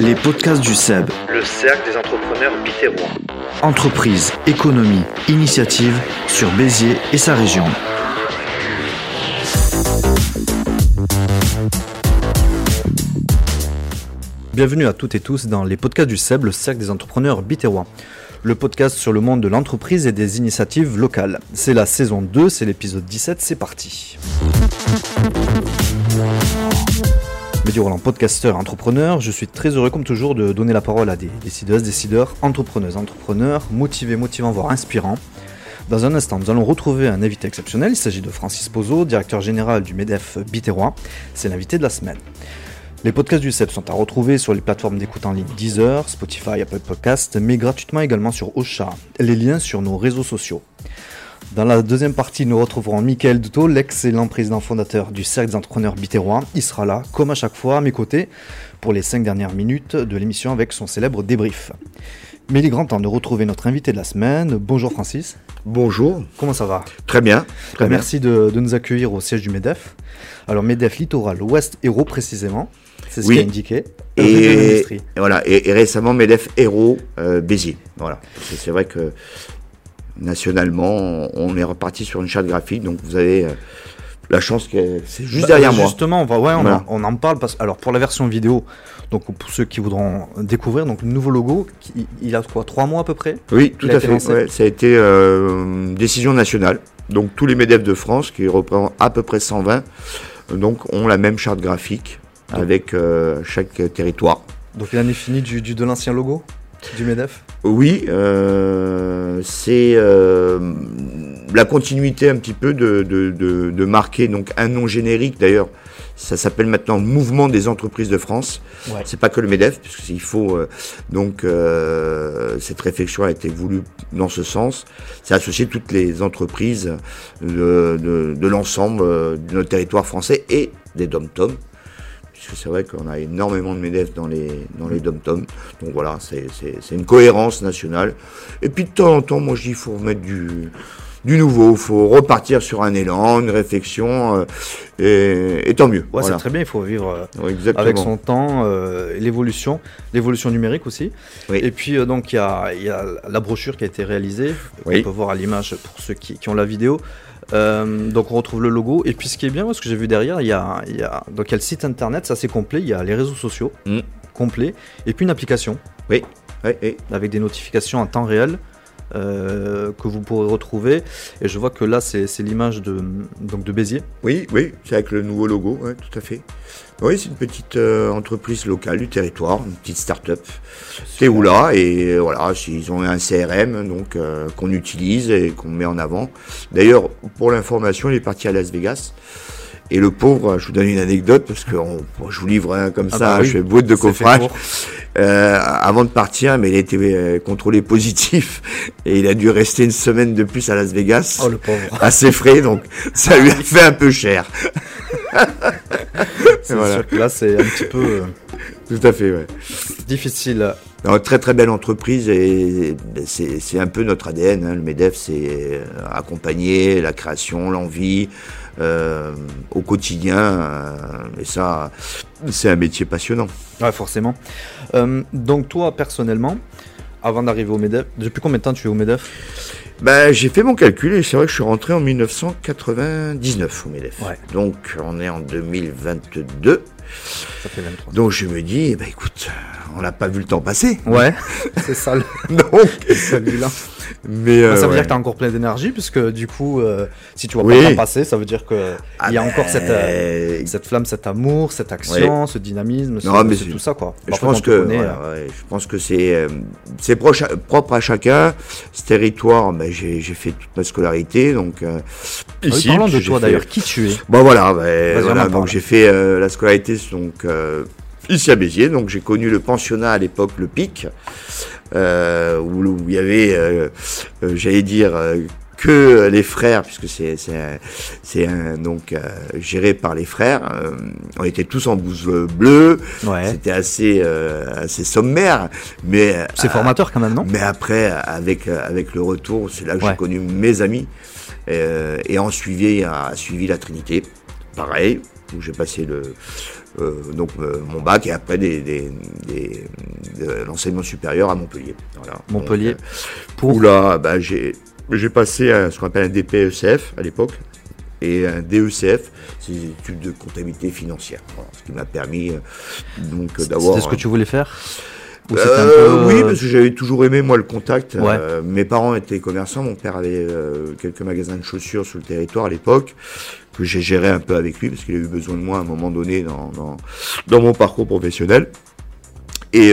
Les podcasts du SEB. Le cercle des entrepreneurs bitérois. Entreprise, économie, initiative sur Béziers et sa région. Bienvenue à toutes et tous dans les podcasts du SEB, le cercle des entrepreneurs bitérois. Le podcast sur le monde de l'entreprise et des initiatives locales. C'est la saison 2, c'est l'épisode 17, c'est parti. Mehdi Roland, podcasteur, entrepreneur, je suis très heureux comme toujours de donner la parole à des décideuses, décideurs, entrepreneuses, entrepreneurs, motivés, motivants, voire inspirants. Dans un instant, nous allons retrouver un invité exceptionnel. Il s'agit de Francis Pozo, directeur général du MEDEF Biterrois. C'est l'invité de la semaine. Les podcasts du CEP sont à retrouver sur les plateformes d'écoute en ligne Deezer, Spotify, Apple Podcasts, mais gratuitement également sur Ocha. Les liens sur nos réseaux sociaux. Dans la deuxième partie, nous retrouverons Michael Duto, l'excellent président fondateur du Cercle des entrepreneurs bitérois. Il sera là, comme à chaque fois, à mes côtés, pour les cinq dernières minutes de l'émission avec son célèbre débrief. Mais il est grand temps de retrouver notre invité de la semaine. Bonjour Francis. Bonjour. Comment ça va? Très bien. Très Merci de, de, nous accueillir au siège du MEDEF. Alors MEDEF Littoral Ouest Héros précisément, c'est ce Oui. qui est indiqué. Et, voilà. Et, et récemment, MEDEF Héros euh, Béziers. Voilà. C'est vrai que nationalement, on, est reparti sur une charte graphique. Donc vous avez euh, la chance que c'est juste Bah, derrière moi. Justement, on, va, ouais, on, Voilà. en, on en parle. Parce, alors pour la version vidéo, donc pour ceux qui voudront découvrir, donc le nouveau logo, qui- il a quoi Trois mois à peu près? Oui, tout à fait. Ouais, ça a été euh, une décision nationale. Donc tous les MEDEF de France, qui représentent à peu près 120, euh, donc ont la même charte graphique avec euh, chaque territoire. Donc il en est fini du, du- de l'ancien logo? Du MEDEF Oui, euh, c'est euh, la continuité un petit peu de, de, de, de marquer donc un nom générique. D'ailleurs, ça s'appelle maintenant Mouvement des entreprises de France. Ouais. C'est pas que le Medef, puisqu'il faut euh, donc cette réflexion a été voulue dans ce sens. C'est associer toutes les entreprises de, l'ensemble de notre territoire français et des dom-toms. Puisque c'est vrai qu'on a énormément de MEDEF dans les, dans les dom-toms. Donc voilà, c'est une cohérence nationale. Et puis de temps en temps, moi je dis, il faut remettre du, du nouveau, il faut repartir sur un élan, une réflexion, euh, et, et tant mieux. Ouais, voilà. c'est très bien, il faut vivre euh, Ouais, avec son temps, euh, l'évolution, l'évolution numérique aussi. Oui. Et puis donc il y y a la brochure qui a été réalisée, Oui. on peut voir à l'image pour ceux qui, qui ont la vidéo. Euh, donc on retrouve le logo et puis ce qui est bien, ce que j'ai vu derrière, il y a, il y a donc il y a le site internet, ça c'est complet, il y a les réseaux sociaux Mm. complets et puis une application Oui, oui, oui. avec des notifications en temps réel. euh, que vous pourrez retrouver et je vois que là c'est c'est l'image de donc de Béziers Oui, oui, c'est avec le nouveau logo, ouais, tout à fait. Oui, c'est une petite euh, entreprise locale du territoire, une petite start-up. C'est où là et euh, voilà, ils ont un CRM donc euh, qu'on utilise et qu'on met en avant. D'ailleurs, pour l'information, il est parti à Las Vegas. Et le pauvre, je vous donne une anecdote parce que on- je vous livre hein, comme Ah ça, bah oui, je fais bout de coffrage. Euh, avant de partir, mais il a été euh, contrôlé positif et il a dû rester une semaine de plus à Las Vegas oh le pauvre à ses frais, donc ça lui a fait un peu cher. c'est Voilà. sûr que là c'est un petit peu euh, Tout à fait, ouais. difficile Non, très très belle entreprise et c'est un peu notre ADN. hein. Le MEDEF, c'est euh, accompagner la création, l'envie euh, au quotidien. euh, et ça, c'est un métier passionnant. Ouais, forcément. Euh, donc toi, personnellement, avant d'arriver au MEDEF, depuis combien de temps tu es au MEDEF? Ben, j'ai fait mon calcul et c'est vrai que je suis rentré en 1999 au MEDEF. Ouais. Donc on est en 2022. Ça fait 23 Donc je me dis, ben, écoute, on n'a pas vu le temps passer. Ouais, c'est ça le- Donc, celui-là. Mais euh, ça veut ouais. dire que tu as encore plein d'énergie, puisque du coup, euh, si tu vois Oui. pas le passer, ça veut dire qu'il Ah y a ben, encore cette, euh, cette flamme, cet amour, cette action, ce dynamisme, Non, ce- mais tout ça. quoi. Je Après, pense que connaît, voilà, ouais, je pense que c'est c'est propre à chacun. Ce territoire, ben, j'ai j'ai fait toute ma scolarité, donc oui, ici. parlons de toi fait- d'ailleurs, qui tu es? Bon voilà, ben, voilà, donc j'ai fait la scolarité donc ici à Béziers, donc j'ai connu le pensionnat à l'époque, le PIC, euh, où, où il y avait, euh, euh, j'allais dire. euh, que les frères, puisque c'est c'est donc euh, géré par les frères, euh, on était tous en blouse bleue, Ouais. c'était assez euh, assez sommaire, mais C'est formateur quand même, non? mais après, avec, avec le retour, c'est là que Ouais. j'ai connu mes amis. Euh, et en suivi, a suivi la Trinité. Pareil, où j'ai passé le, donc mon bac et après des, des, de l'enseignement supérieur à Montpellier. Montpellier. pour... Où là, bah, j'ai passé ce qu'on appelle un DPECF à l'époque et un DECF, c'est des études de comptabilité financière. ce qui m'a permis donc d'avoir. C'est ce que tu voulais faire? Euh, oui, parce que j'avais toujours aimé moi le contact. Euh, mes parents étaient commerçants, mon père avait euh, quelques magasins de chaussures sur le territoire à l'époque que j'ai géré un peu avec lui parce qu'il a eu besoin de moi à un moment donné dans, dans, dans mon parcours professionnel. Et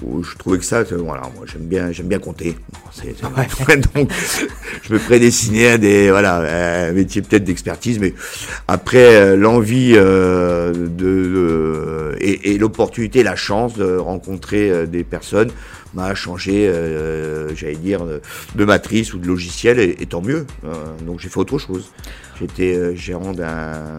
je trouvais que ça, voilà, moi j'aime bien, j'aime bien compter. donc, je me prédestinais à des, voilà, un métier peut-être d'expertise, mais après euh, l'envie euh, de, et, et l'opportunité, la chance de rencontrer euh, des personnes m'a changé, j'allais dire, de, matrice ou de logiciel, et, tant mieux. donc j'ai fait autre chose. J'étais gérant d'un.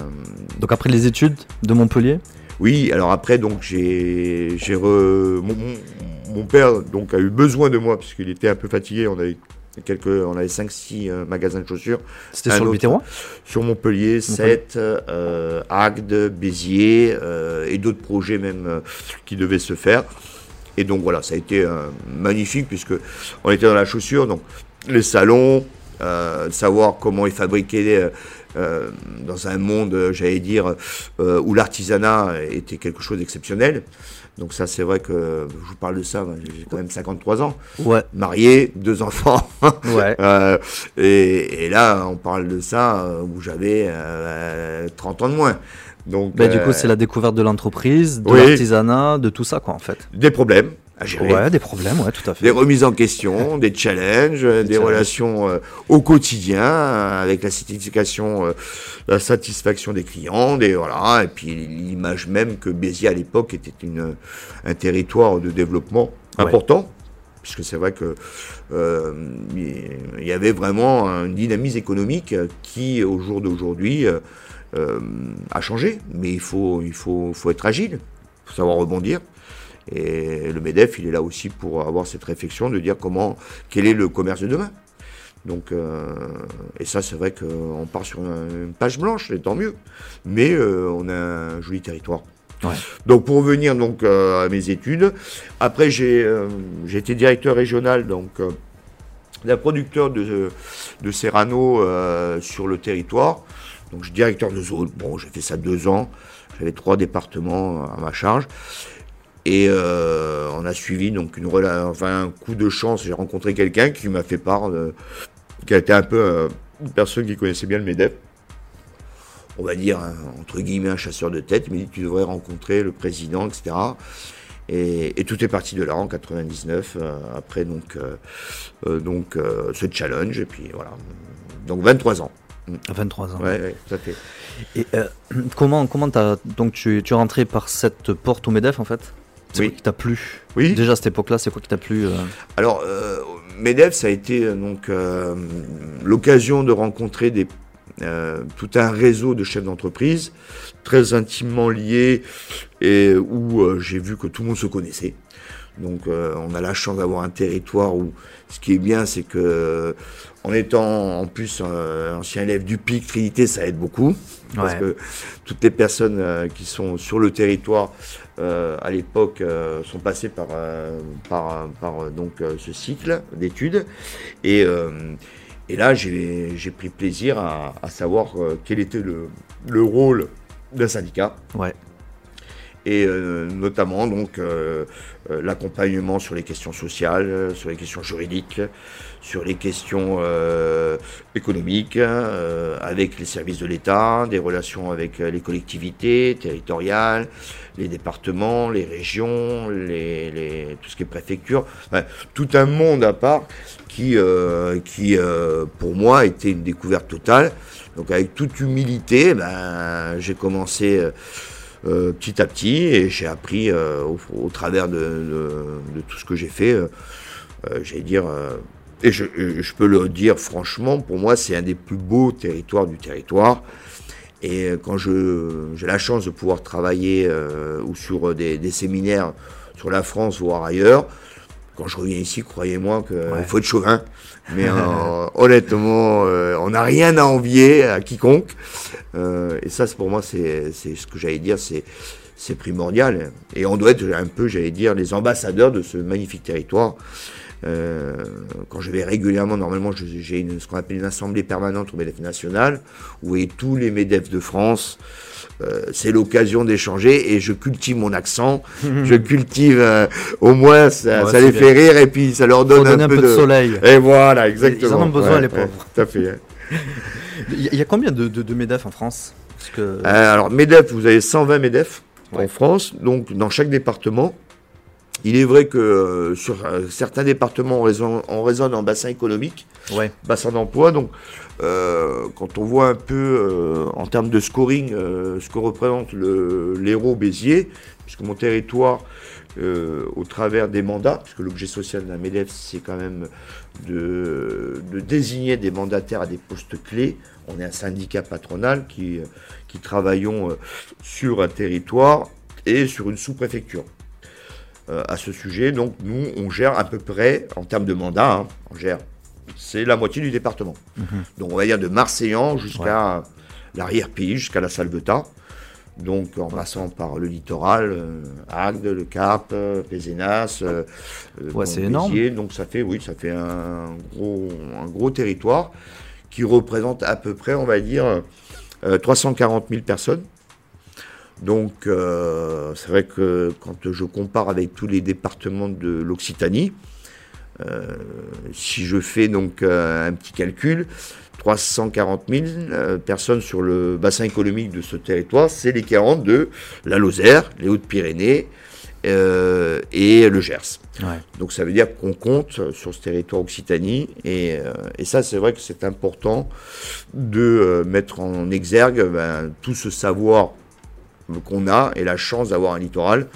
Donc après les études de Montpellier? Oui, alors après, donc j'ai, j'ai mon, père donc a eu besoin de moi puisqu'il était un peu fatigué. On avait quelques, on avait 5-6 euh, magasins de chaussures. C'était sur le Biterrois Sur Montpellier, 7, euh, Agde, Béziers euh, et d'autres projets même qui devaient se faire. Et donc voilà, ça a été magnifique puisque on était dans la chaussure, donc les salons, savoir comment ils fabriquaient euh, dans un monde, euh, j'allais dire, euh, où l'artisanat était quelque chose d'exceptionnel. Donc ça, c'est vrai que je vous parle de ça, j'ai quand même 53 ans. Ouais. Marié, deux enfants. ouais. et, là, on parle de ça où j'avais 30 ans de moins. Donc, bah, du coup, c'est la découverte de l'entreprise, de l'artisanat, de tout ça, quoi, en fait. Des problèmes, Ouais, des problèmes, ouais, tout à fait. Des remises en question, des challenges, des, relations euh, au quotidien euh, avec la satisfaction, euh, la satisfaction des clients, des voilà, et puis l'image même que Béziers à l'époque était une, un territoire de développement important. Puisque c'est vrai que il y avait vraiment une dynamisme économique qui, au jour d'aujourd'hui, a changé. Mais il faut, il faut, faut être agile, il faut savoir rebondir. Et le MEDEF, il est là aussi pour avoir cette réflexion de dire comment, quel est le commerce de demain. Donc, euh, et ça, c'est vrai qu'on part sur une page blanche, et tant mieux. Mais euh, on a un joli territoire. Donc, pour revenir donc euh, à mes études, après j'ai été directeur régional donc d'un producteur de, de Serrano sur le territoire. Donc, je suis directeur de zone. Bon, j'ai fait ça deux ans. J'avais trois départements à ma charge. Et euh, on a suivi donc une enfin un coup de chance. J'ai rencontré quelqu'un qui m'a fait part, de, qui a été un peu euh, une personne qui connaissait bien le Medef. On va dire entre guillemets un chasseur de tête. Il m'a dit tu devrais rencontrer le président, etc. Et, tout est parti de là en 99. Euh, après donc donc ce challenge et puis voilà. Donc 23 ans. 23 ans. Ouais, tout à fait. Et comment comment as donc tu, tu es rentré par cette porte au Medef en fait? C'est quoi qui t'a plu Oui. Déjà à cette époque-là, c'est quoi qui t'a plu euh Alors, euh, MEDEF, ça a été euh, donc euh, l'occasion de rencontrer des, tout un réseau de chefs d'entreprise très intimement liés et où j'ai vu que tout le monde se connaissait. Donc, on a la chance d'avoir un territoire où ce qui est bien, c'est que en étant en plus ancien élève du PIC Trinité, ça aide beaucoup. Parce que toutes les personnes qui sont sur le territoire euh, à l'époque euh, sont passés par, euh, par, par donc, ce cycle d'études. Et, et là, j'ai pris plaisir à, à savoir quel était le, le rôle d'un syndicat. Ouais et notamment donc l'accompagnement sur les questions sociales, sur les questions juridiques, sur les questions économiques, avec les services de l'État, des relations avec les collectivités territoriales, les départements, les régions, les, tout ce qui est préfecture, tout un monde à part qui, euh, qui euh, pour moi, était une découverte totale. Donc avec toute humilité, ben, j'ai commencé euh, petit à petit et j'ai appris au, travers de, tout ce que j'ai fait, j'allais dire, et je, je, peux le dire franchement, pour moi, c'est un des plus beaux territoires du territoire. Et quand j'ai la chance de pouvoir travailler euh, ou sur des, séminaires sur la France, voire ailleurs, quand je reviens ici, croyez-moi qu'il faut être chauvin. Mais honnêtement, on n'a rien à envier à quiconque. et ça, pour moi, c'est ce que j'allais dire, c'est primordial. Et on doit être un peu, j'allais dire, les ambassadeurs de ce magnifique territoire. Euh, quand je vais régulièrement, normalement, j'ai ce qu'on appelle une assemblée permanente au MEDEF national, où est tous les MEDEF de France. Euh, c'est l'occasion d'échanger et je cultive mon accent. je cultive, euh, au moins, ça, les fait rire et puis ça leur donne un, peu, de... soleil. Et voilà, exactement. Ils en ont besoin, les pauvres. tout à fait. Il y a combien de, de, MEDEF en France? Parce que... Alors, MEDEF, vous avez 120 MEDEF en France, donc dans chaque département. Il est vrai que euh, sur euh, certains départements, on raisonne, en bassin économique, bassin d'emploi. Donc, euh, quand on voit un peu en termes de scoring ce que représente l'héros Béziers, puisque mon territoire, au travers des mandats, puisque l'objet social d'un MEDEF, c'est quand même de, désigner des mandataires à des postes clés. On est un syndicat patronal qui, qui travaillons sur un territoire et sur une sous-préfecture. Euh, à ce sujet. Donc nous, on gère à peu près, en termes de mandat, hein, on gère, c'est la moitié du département. Mhm. Donc on va dire de Marseillan jusqu'à l'arrière-pays, jusqu'à la Salvetat. Donc en passant par le littoral, euh, Agde, le Cap, euh, Pézenas, euh, c'est énorme. Donc ça fait, oui, ça fait un gros, un gros territoire qui représente à peu près, on va dire, 340 000 personnes. Donc, euh, c'est vrai que quand je compare avec tous les départements de l'Occitanie, euh, si je fais donc euh, un petit calcul, 340 000 personnes sur le bassin économique de ce territoire, c'est l'équivalent de la Lozère, les Hautes-Pyrénées et le Gers. Donc ça veut dire qu'on compte sur ce territoire Occitanie et, ça c'est vrai que c'est important de mettre en exergue ben, tout ce savoir qu'on a et la chance d'avoir un littoral.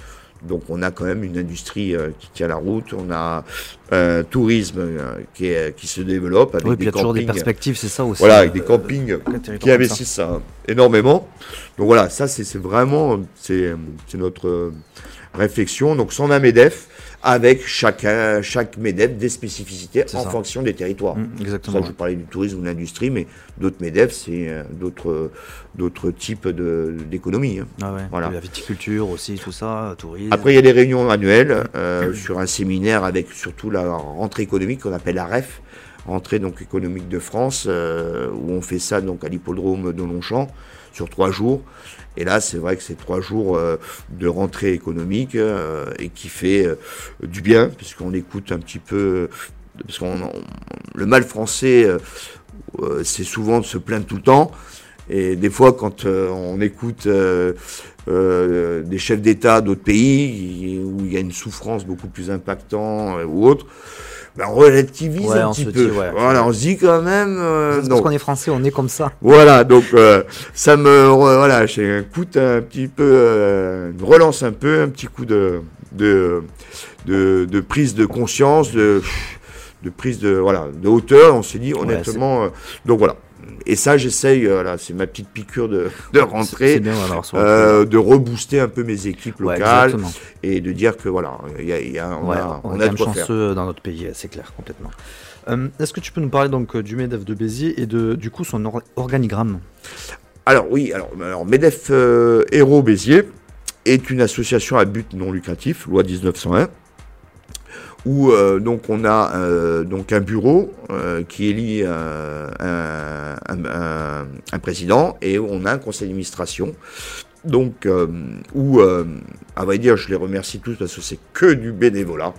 Donc on a quand même une industrie euh, qui tient la route, on a un tourisme euh, qui, qui, se développe avec des il y a toujours des perspectives, c'est ça aussi. Voilà, avec des euh, campings qui investissent énormément. Donc voilà, ça c'est vraiment c'est notre réflexion. Donc sans un MEDEF, avec chacun, chaque MEDEF des spécificités en fonction des territoires. Mmh, exactement. je parlais du tourisme ou de l'industrie, mais d'autres MEDEF, c'est euh, d'autres, d'autres types d'économie. Hein. Ah voilà. La viticulture aussi, tout ça, tourisme. Après, il y a des réunions annuelles euh, sur un séminaire avec surtout la rentrée économique qu'on appelle la REF, rentrée donc économique de France, euh, où on fait ça donc à l'hippodrome de Longchamp sur trois jours. Et là, c'est vrai que c'est trois jours euh, de rentrée économique euh, et qui fait euh, du bien, puisqu'on écoute un petit peu. Parce qu'on le mal français, c'est souvent de se plaindre tout le temps. Et des fois, quand on écoute des chefs d'État d'autres pays où il y a une souffrance beaucoup plus impactante ou autre, ben, on relativise un petit peu. Voilà, on se dit quand même. Euh, parce qu'on est français, on est comme ça. Voilà, donc euh, ça me voilà, j'ai un coup un petit peu, euh, relance un peu, un petit coup de de, de, prise de conscience, de de prise de voilà de hauteur. On s'est dit honnêtement. donc voilà, et ça, j'essaye, euh, c'est ma petite piqûre de, de rentrer, euh, de rebooster un peu mes équipes locales et de dire que voilà, y a, y a, on, a, on, est chanceux dans notre pays, c'est clair, complètement. Euh, est-ce que tu peux nous parler donc du MEDEF de Béziers et de du coup son organigramme? Alors oui, alors, alors MEDEF Héros Béziers est une association à but non lucratif, loi 1901 où euh, donc on a euh, donc un bureau euh, qui élit un, un, président et on a un conseil d'administration. Donc où, à vrai dire, je les remercie tous parce que c'est que du bénévolat.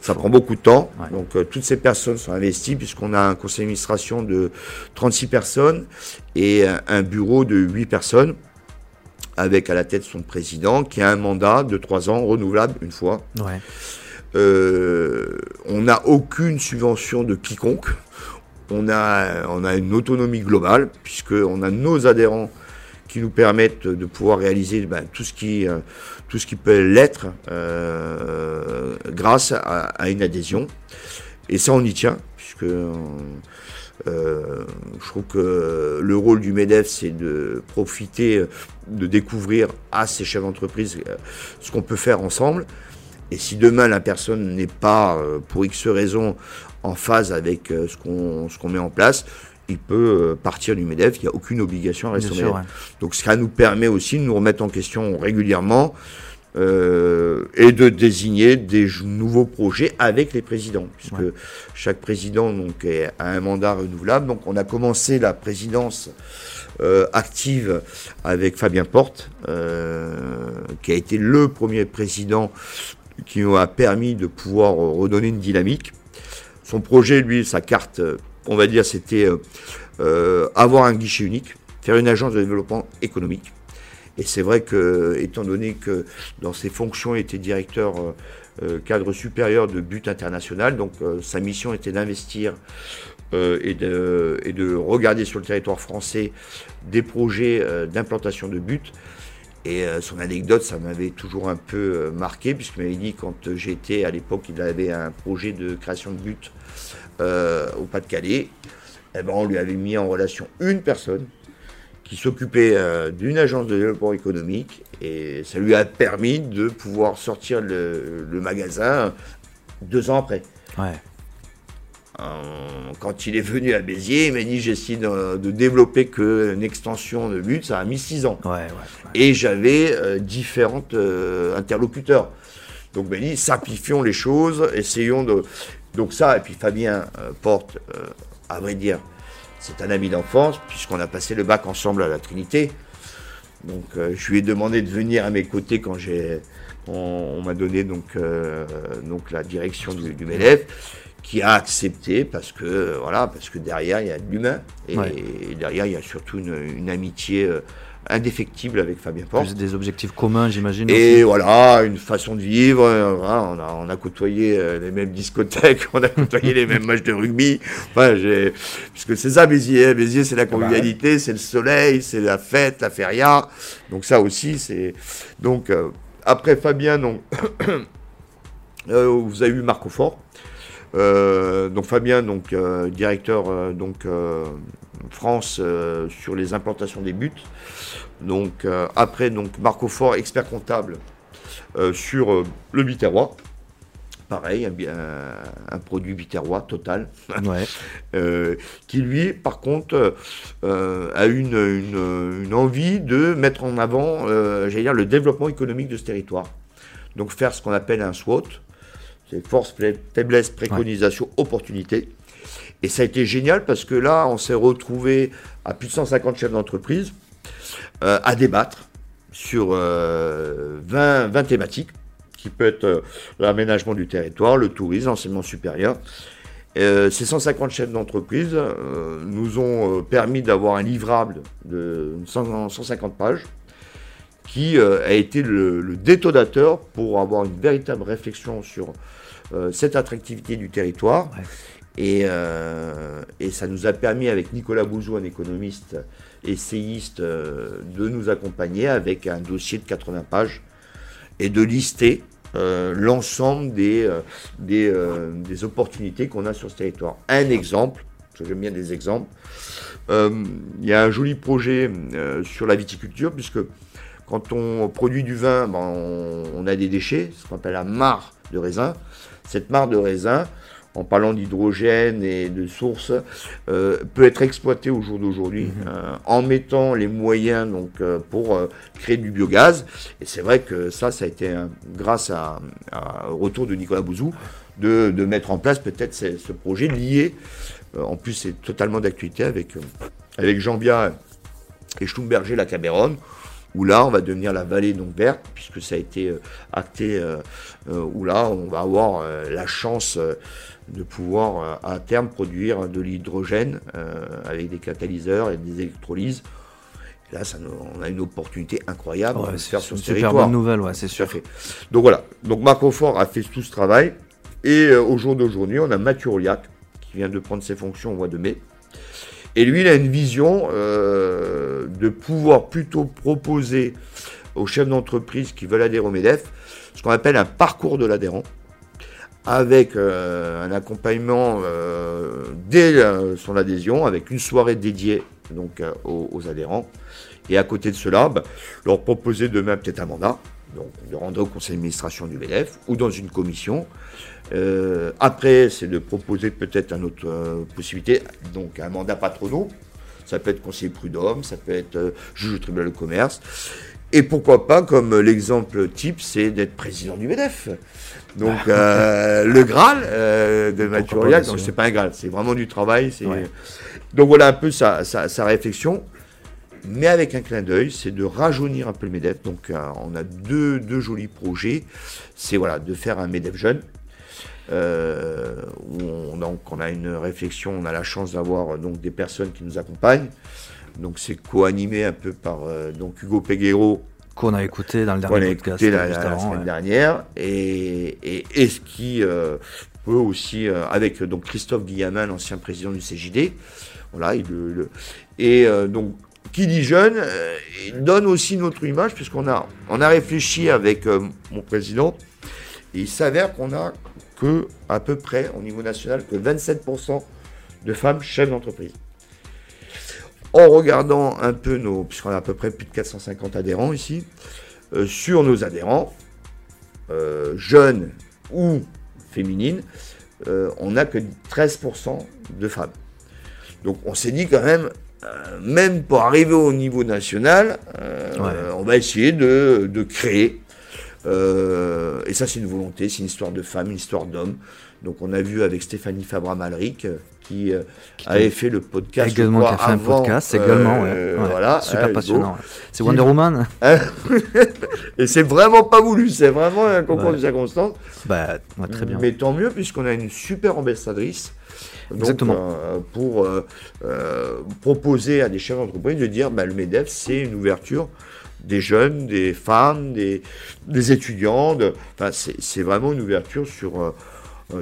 ça prend beaucoup de temps. Donc toutes ces personnes sont investies puisqu'on a un conseil d'administration de 36 personnes et un bureau de 8 personnes avec à la tête son président qui a un mandat de 3 ans renouvelable une fois. Ouais. Euh, on n'a aucune subvention de quiconque. On a, on a une autonomie globale, puisqu'on a nos adhérents qui nous permettent de pouvoir réaliser ben, tout, ce qui, euh, tout ce qui peut l'être euh, grâce à, une adhésion. Et ça, on y tient, puisque je trouve que le rôle du MEDEF, c'est de profiter, de découvrir à ces chefs d'entreprise ce qu'on peut faire ensemble. Et si demain la personne n'est pas, euh, pour X raison, en phase avec euh, ce qu'on ce qu'on met en place, il peut euh, partir du MEDEF, il n'y a aucune obligation à rester au sûr, MEDEF. Donc ça nous permet aussi de nous remettre en question régulièrement euh, et de désigner des nouveaux projets avec les présidents, puisque Ouais. chaque président donc, est- a un mandat renouvelable. Donc on a commencé la présidence euh, active avec Fabien Porte, euh, qui a été le premier président qui nous a permis de pouvoir euh, redonner une dynamique. Son projet, lui, sa carte, euh, on va dire, c'était euh, avoir un guichet unique, faire une agence de développement économique. Et c'est vrai que, étant donné que dans ses fonctions, il était directeur cadre supérieur de but international, donc sa mission était d'investir et, de, et de regarder sur le territoire français des projets d'implantation de but. Et euh, son anecdote, ça m'avait toujours un peu euh, marqué, puisqu'il m'avait dit quand euh, j'étais à l'époque, il avait un projet de création de but euh, au Pas-de-Calais. Eh ben, on lui avait mis en relation une personne qui s'occupait d'une agence de développement économique et ça lui a permis de pouvoir sortir le, magasin deux ans après. Euh, quand il est venu à Béziers, il m'a dit j'essaie de, de développer qu'une extension de but, ça a mis six ans. Ouais, ouais. ouais. Et j'avais euh, différents euh, interlocuteurs. Donc, il dit, simplifions les choses, essayons de. Donc, ça, et puis Fabien euh, Porte, euh, à vrai dire, c'est un ami d'enfance, puisqu'on a passé le bac ensemble à la Trinité. Donc, euh, je lui ai demandé de venir à mes côtés quand j'ai. On, on m'a donné donc, euh, donc la direction du, du MEDEF, qui a accepté parce que, voilà, parce que derrière, il y a de l'humain. Et, Ouais. et derrière, il y a surtout une, une amitié euh, indéfectible avec Fabien Porte. Plus des objectifs communs, j'imagine. Et aussi. voilà, une façon de vivre. euh, voilà, on, a, on a côtoyé euh, les mêmes discothèques, on a côtoyé les mêmes matchs de rugby. Enfin, j'ai- puisque c'est ça Béziers. hein. Béziers, c'est la convivialité, c'est le soleil, c'est la fête, la feria. Donc ça aussi, c'est. Donc euh, après Fabien, donc, euh, vous avez eu Marco Fort. Euh, donc Fabien, donc euh, directeur euh, donc France sur les implantations des buts. Donc après donc Marco Fort, expert comptable sur le biterrois. Pareil, un, bi- un- un produit biterrois total. Ouais. Euh, qui lui, par contre, euh, a une, une, une envie de mettre en avant, euh, j'allais dire, le développement économique de ce territoire. Donc faire ce qu'on appelle un SWOT, c'est force, fai- faiblesse, préconisation, opportunité. Et ça a été génial parce que là, on s'est retrouvé à plus de 150 chefs d'entreprise euh, à débattre sur euh, 20, 20 thématiques, qui peut être euh, l'aménagement du territoire, le tourisme, l'enseignement supérieur. Euh, ces 150 chefs d'entreprise euh, nous ont euh, permis d'avoir un livrable de 100 150 pages qui euh, a été le, le détonateur pour avoir une véritable réflexion sur euh, cette attractivité du territoire. Ouais. Et, euh, et ça nous a permis, avec Nicolas Bouzou, un économiste essayiste, euh, de nous accompagner avec un dossier de 80 pages et de lister euh, l'ensemble des, euh, des, euh, des opportunités qu'on a sur ce territoire. Un exemple, parce que j'aime bien des exemples, euh, il y a un joli projet euh, sur la viticulture, puisque quand on produit du vin, ben, on, on a des déchets, ce qu'on appelle la mare de raisin. Cette mare de raisin, en parlant d'hydrogène et de sources, euh, peut être exploitée au jour d'aujourd'hui euh, en mettant les moyens donc, euh, pour créer du biogaz. Et c'est vrai que ça, ça a été grâce à, à- au retour de Nicolas Bouzou de, de mettre en place peut-être ce, ce projet lié. en plus, c'est totalement d'actualité avec, avec Jean Bia et Schlumberger la Cameron, où là, on va devenir la vallée donc verte, puisque ça a été euh, acté, euh, euh, où là, on va avoir la chance de pouvoir à terme produire de l'hydrogène avec des catalyseurs et des électrolyses. Et là, ça, nous- on a une opportunité incroyable Ouais, de c'est faire sur ce super territoire. bonne nouvelle, ouais, c'est sûr. fait. Donc voilà. Donc Marco Fort a fait tout ce travail. Et au jour d'aujourd'hui, on a Mathieu Oliac qui vient de prendre ses fonctions au mois de mai. Et lui, il a une vision euh, de pouvoir plutôt proposer aux chefs d'entreprise qui veulent adhérer au MEDEF ce qu'on appelle un parcours de l'adhérent avec euh, un accompagnement euh, dès son adhésion, avec une soirée dédiée donc, aux, aux adhérents. Et à côté de cela, bah, leur proposer demain peut-être un mandat, donc de rendre au conseil d'administration du MEDEF ou dans une commission. Euh, après, c'est de proposer peut-être une autre euh, possibilité, donc un mandat patronaux. Ça peut être conseiller prud'homme, ça peut être euh, juge au tribunal de commerce. Et pourquoi pas, comme l'exemple type, c'est d'être président du MEDEF. Donc le Graal de donc c'est pas un Graal, c'est vraiment du travail. Donc voilà un peu sa, sa réflexion mais avec un clin d'œil, c'est de rajeunir un peu le MEDEF. Donc euh, on a deux, deux, jolis projets. C'est voilà, de faire un MEDEF jeune. Euh, on, donc on a une réflexion, on a la chance d'avoir donc des personnes qui nous accompagnent. Donc c'est co-animé un peu par euh, donc Hugo Peguero. Qu'on a écouté dans le dernier podcast. Écouté la, la, semaine dernière. Et, et, ce qui peut aussi, avec donc Christophe Guillamin, l'ancien président du CJD. Voilà, il, le, et donc qui dit jeune, euh, donne aussi notre image, puisqu'on a, on a réfléchi avec euh, mon président, et il s'avère qu'on a que, à peu près, au niveau national, que 27% de femmes chefs d'entreprise. En regardant un peu nos, puisqu'on a à peu près plus de 450 adhérents ici, euh, sur nos adhérents, jeunes ou féminines, on n'a que 13% de femmes. Donc on s'est dit quand même, euh, même pour arriver au niveau national, euh, on va essayer de, créer. Euh, et ça, c'est une volonté, c'est une histoire de femme, une histoire d'homme. Donc, on a vu avec Stéphanie Fabra-Malric qui, avait fait le podcast. Également, qui a fait un podcast, également. Ouais. Voilà, super passionnant. C'est Wonder Woman. et c'est vraiment pas voulu, c'est vraiment un concours de circonstances. Bah, très bien. Mais tant mieux, puisqu'on a une super ambassadrice Exactement. Euh, pour euh, euh, proposer à des chefs d'entreprise de dire bah, le MEDEF, c'est une ouverture des jeunes, des femmes, des, des étudiants. enfin, c'est vraiment une ouverture sur,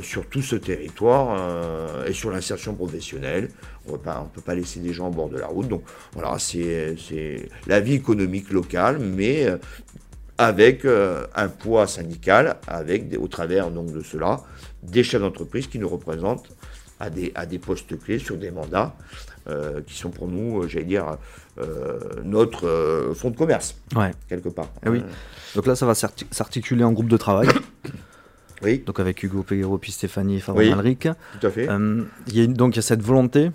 sur tout ce territoire et sur l'insertion professionnelle. On ne peut pas laisser des gens au bord de la route. Donc voilà, c'est la vie économique locale, mais avec un poids syndical, avec au travers donc de cela des chefs d'entreprise qui nous représentent à des, à des postes clés sur des mandats euh, qui sont pour nous, euh, j'allais dire, euh, notre fonds de commerce, ouais. quelque part. Et eh oui. Donc là, ça va s'articuler en groupe de travail. oui. Donc avec Hugo Peguero, puis Stéphanie Favre-Malric. tout à fait. il y a, donc il y a cette volonté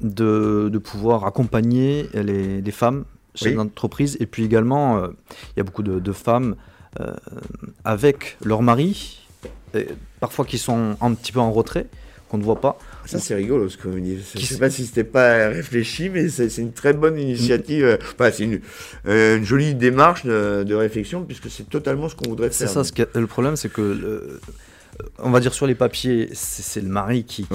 de, de pouvoir accompagner les, les femmes chefs d'entreprise. Et puis également, il y a beaucoup de, de femmes avec leur mari, parfois qui sont un petit peu en retrait qu'on ne voit pas. Ça, c'est rigolo ce que vous dites. Je ne sais pas si c'était pas réfléchi, mais c'est une très bonne initiative. Euh, enfin, c'est une, euh, une, jolie démarche de, réflexion, puisque c'est totalement ce qu'on voudrait faire. C'est ça, ce le problème, c'est que. on va dire sur les papiers, c'est le mari qui,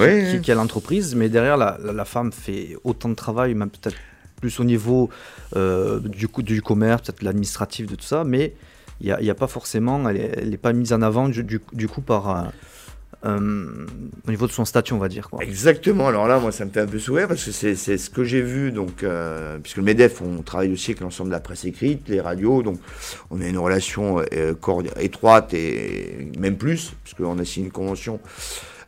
qui, a l'entreprise, mais derrière, la, la, femme fait autant de travail, même peut-être plus au niveau euh, du, du commerce, peut-être l'administratif, de tout ça, mais il n'y a, a, pas forcément, elle n'est pas mise en avant du, du coup par, euh, au niveau de son statut, on va dire. Quoi. Exactement. Alors là, moi, ça me fait un peu sourire parce que c'est ce que j'ai vu. Donc, euh, puisque le Medef, on travaille aussi avec l'ensemble de la presse écrite, les radios. Donc, on a une relation euh, étroite et même plus, puisqu'on a signé une convention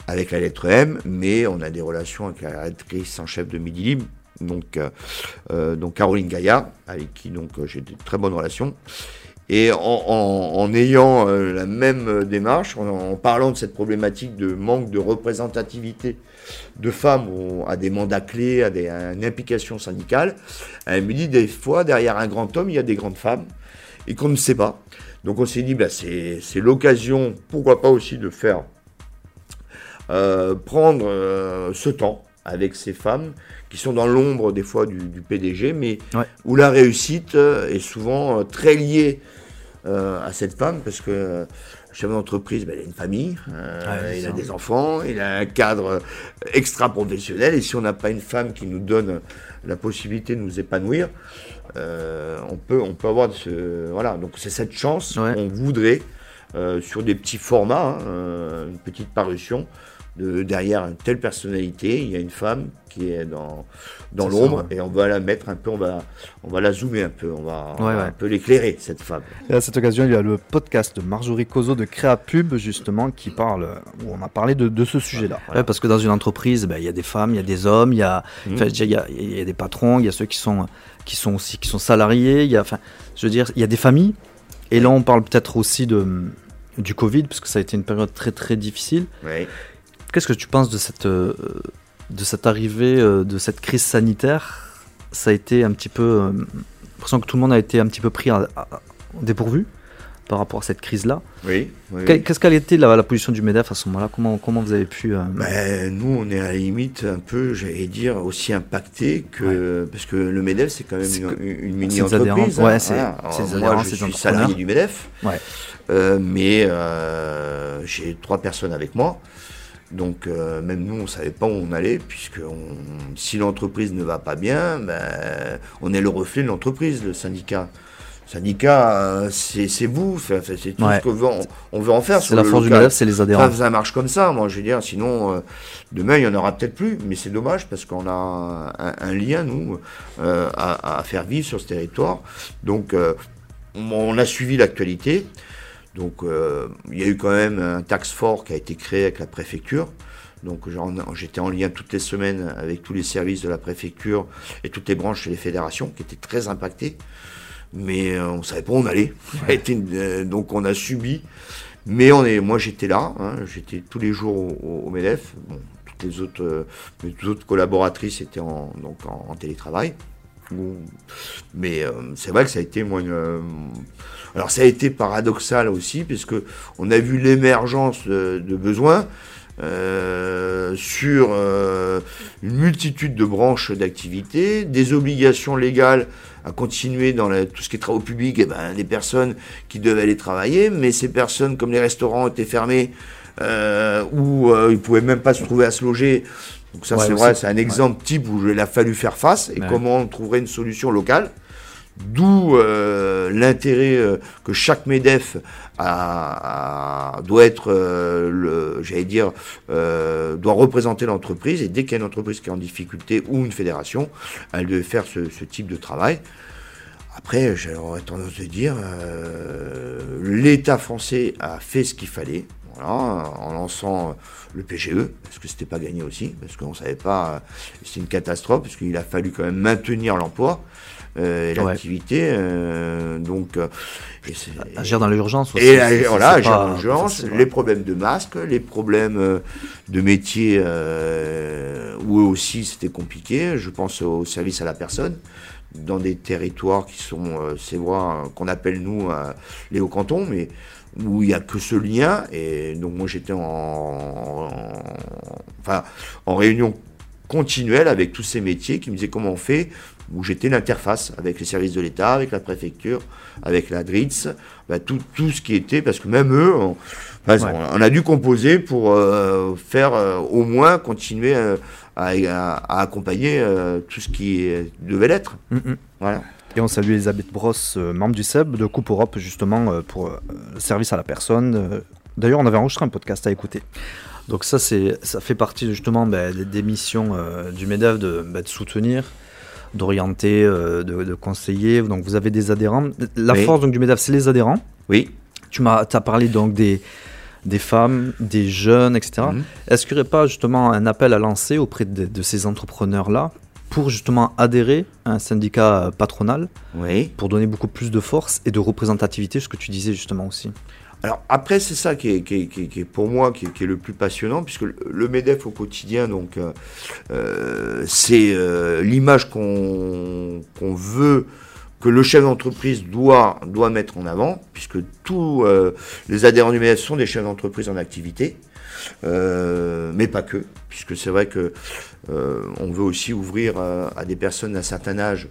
avec la lettre M, mais on a des relations avec la rédactrice en chef de Midi Libre, donc, donc Caroline Gaillard, avec qui donc j'ai de très bonnes relations. Et en, ayant euh, la même démarche, en, parlant de cette problématique de manque de représentativité de femmes à des mandats clés, à, des, une implication syndicale, elle me dit des fois, derrière un grand homme, il y a des grandes femmes, et qu'on ne sait pas. Donc on s'est dit, bah, c'est l'occasion, pourquoi pas aussi de faire euh, prendre euh, ce temps avec ces femmes qui sont dans l'ombre des fois du, PDG, mais où la réussite est souvent très liée euh, à cette femme parce que le chef d'entreprise, ben, il a une famille, euh, il a des enfants, il a un cadre extra professionnel et si on n'a pas une femme qui nous donne la possibilité de nous épanouir, euh, on peut on peut avoir ce voilà. Donc c'est cette chance qu'on voudrait sur des petits formats, hein, une petite parution derrière une telle personnalité, il y a une femme qui est dans, dans l'ombre et on va la mettre un peu, on va, on va la zoomer un peu, on va, un peu l'éclairer, cette femme. Et à cette occasion, il y a le podcast de Marjorie Cozo de Créapub, justement, qui parle, où on a parlé de, de ce sujet-là. parce que dans une entreprise, ben, il y a des femmes, il y a des hommes, il y a, mmh. il, y a, y a des patrons, il y a ceux qui sont, qui sont aussi qui sont salariés, il y a, enfin, je veux dire, il y a des familles. Et là, on parle peut-être aussi de, du Covid, parce que ça a été une période très très difficile. Oui. Qu'est-ce que tu penses de cette, euh, de cette arrivée, euh, de cette crise sanitaire? Ça a été un petit peu. euh, J'ai l'impression que tout le monde a été un petit peu pris à- dépourvu par rapport à cette crise-là. Oui. oui, Que- oui. Qu'est-ce qu'elle était la, la position du MEDEF à ce moment-là? Comment, comment vous avez pu. euh, Ben, nous, on est à la limite un peu, j'allais dire, aussi impacté que. Parce que le MEDEF, c'est quand même une, que- une mini-entreprise. ouais, hein, c'est- voilà. c'est adhérents, Moi, je suis salarié du MEDEF. Ouais. Euh, mais euh, j'ai trois personnes avec moi. Donc, euh, même nous, on ne savait pas où on allait, puisque on- si l'entreprise ne va pas bien, ben, on est le reflet de l'entreprise, le syndicat. Le syndicat, euh, c'est vous, c'est tout Ouais. ce qu'on veut, en- on veut en faire. C'est la force du. MEDEF, c'est les adhérents. Ça, ça marche comme ça, moi je veux dire, sinon euh, demain il y en aura peut-être plus, mais c'est dommage parce qu'on a un, un lien, nous, euh, à, à faire vivre sur ce territoire. Donc on, on a suivi l'actualité. Donc euh, il y a eu quand même un tax fort qui a été créé avec la préfecture. Donc j'étais en lien toutes les semaines avec tous les services de la préfecture et toutes les branches et les fédérations qui étaient très impactées. Mais euh, on savait pas où on allait. Euh, donc on a subi. Mais on est, moi j'étais là, hein, j'étais tous les jours au, MEDEF. Bon, toutes les autres, mes autres collaboratrices étaient en, donc en, en télétravail. Mais euh, c'est vrai que ça a été moi une, euh, alors ça a été paradoxal aussi puisque on a vu l'émergence de, de besoins euh, sur euh, une multitude de branches d'activités, des obligations légales à continuer dans la- tout ce qui est travaux publics, et ben, des personnes qui devaient aller travailler, mais ces personnes, comme les restaurants étaient fermés, euh, ou euh, ils pouvaient même pas se trouver à se loger. Donc ça, Ouais, c'est vrai, c'est un exemple type où il a fallu faire face et Ouais. comment on trouverait une solution locale. D'où euh, l'intérêt euh, que chaque MEDEF a, a- doit être, euh, le, j'allais dire, doit représenter l'entreprise. Et dès qu'il y a une entreprise qui est en difficulté ou une fédération, elle devait faire ce, ce type de travail. Après, j'aurais tendance de dire, l'État français a fait ce qu'il fallait, voilà, en lançant le PGE, parce que c'était pas gagné aussi, parce qu'on savait pas, euh, c'est une catastrophe, parce qu'il a fallu quand même maintenir l'emploi euh, et l'activité, euh, donc euh, et Agir dans l'urgence aussi. et voilà, agir dans l'urgence, les problèmes de masques, les problèmes euh, de métier euh, où eux aussi c'était compliqué. Je pense au service à la personne dans des territoires qui sont, euh, c'est euh, qu'on appelle nous euh, les hauts cantons, mais où il n'y a que ce lien. Et donc moi j'étais en, en- enfin, en réunion continuelle avec tous ces métiers qui me disaient comment on fait, où j'étais l'interface avec les services de l'État, avec la préfecture, avec la DRITS, bah, tout, tout ce qui était, parce que même eux, on, enfin, Ouais. on a dû composer pour euh, faire euh, au moins continuer euh, à, accompagner tout ce qui devait l'être. Mm, mm. Voilà. Et on salue Elisabeth Brosse, euh, membre du SEB de Coupe Europe, justement, euh, pour euh, le service à la personne. D'ailleurs, on avait enregistré un podcast à écouter. Donc ça, c'est, ça fait partie justement bah, des, missions euh, du MEDEF de, bah, de soutenir, d'orienter, euh, de, de conseiller. Donc vous avez des adhérents. La Oui. force donc, du MEDEF, c'est les adhérents. Oui. Tu m'as as parlé donc des, des femmes, des jeunes, etc. Mhm. Est-ce qu'il n'y aurait pas justement un appel à lancer auprès de, de ces entrepreneurs-là pour justement adhérer à un syndicat euh, patronal Oui. pour donner beaucoup plus de force et de représentativité, ce que tu disais justement aussi. Alors après, c'est ça qui est, qui est- qui est- qui est pour moi qui est, le plus passionnant, puisque le- MEDEF au quotidien, donc, euh, euh, c'est euh, l'image qu'on veut que le chef d'entreprise doit, doit mettre en avant, puisque tous euh, les adhérents du MEDEF sont des chefs d'entreprise en activité, euh, mais pas que, puisque c'est vrai que euh, on veut aussi ouvrir euh, à des personnes d'un certain âge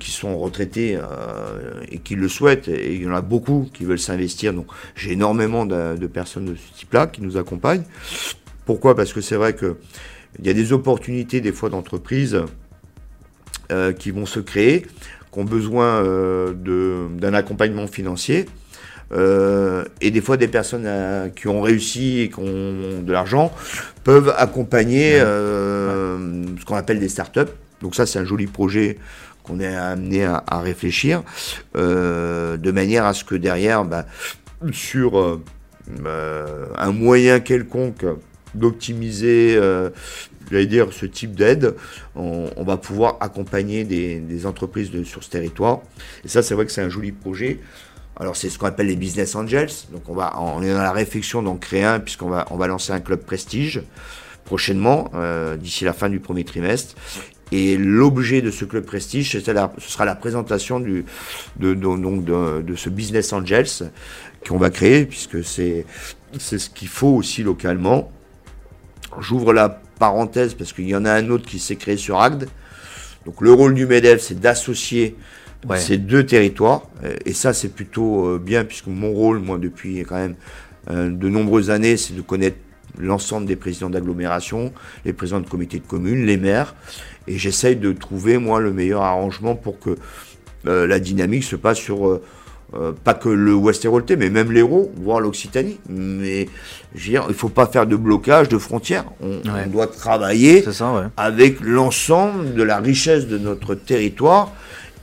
qui sont retraités euh, et qui le souhaitent, et il y en a beaucoup qui veulent s'investir. Donc j'ai énormément de, personnes de ce type-là qui nous accompagnent. Pourquoi? Parce que c'est vrai que il y a des opportunités des fois d'entreprises qui vont se créer, qui ont besoin d'un accompagnement financier. Euh, et des fois, des personnes euh, qui ont réussi et qui ont de l'argent peuvent accompagner euh, ce qu'on appelle des startups. Donc ça, c'est un joli projet qu'on est amené à, à réfléchir, de manière à ce que derrière, bah, sur euh, un moyen quelconque d'optimiser, j'allais dire, ce type d'aide, on, on va pouvoir accompagner des, des entreprises de, sur ce territoire. Et ça, c'est vrai que c'est un joli projet. Alors c'est ce qu'on appelle les business angels. Donc on va, on est dans la réflexion d'en créer un puisqu'on va, on va lancer un club prestige prochainement, euh, d'ici la fin du premier trimestre. Et l'objet de ce club prestige, ce sera la présentation du, de, de- donc de, de ce business angels qu'on va créer puisque c'est, c'est ce qu'il faut aussi localement. J'ouvre la parenthèse parce qu'il y en a un autre qui s'est créé sur Agde. Donc le rôle du MEDEF, c'est d'associer Ouais. ces deux territoires. Euh, Et ça, c'est plutôt euh, bien, puisque mon rôle, moi, depuis quand même euh, de nombreuses années, c'est de connaître l'ensemble des présidents d'agglomération, les présidents de comités de communes, les maires. Et j'essaye de trouver, moi, le meilleur arrangement pour que euh, la dynamique se passe sur... euh, euh, pas que le Westéroltais, mais même l'Hérault, voire l'Occitanie. Mais je veux dire, il faut pas faire de blocage de frontières. On, Ouais. on doit travailler C'est ça, ouais. avec l'ensemble de la richesse de notre territoire.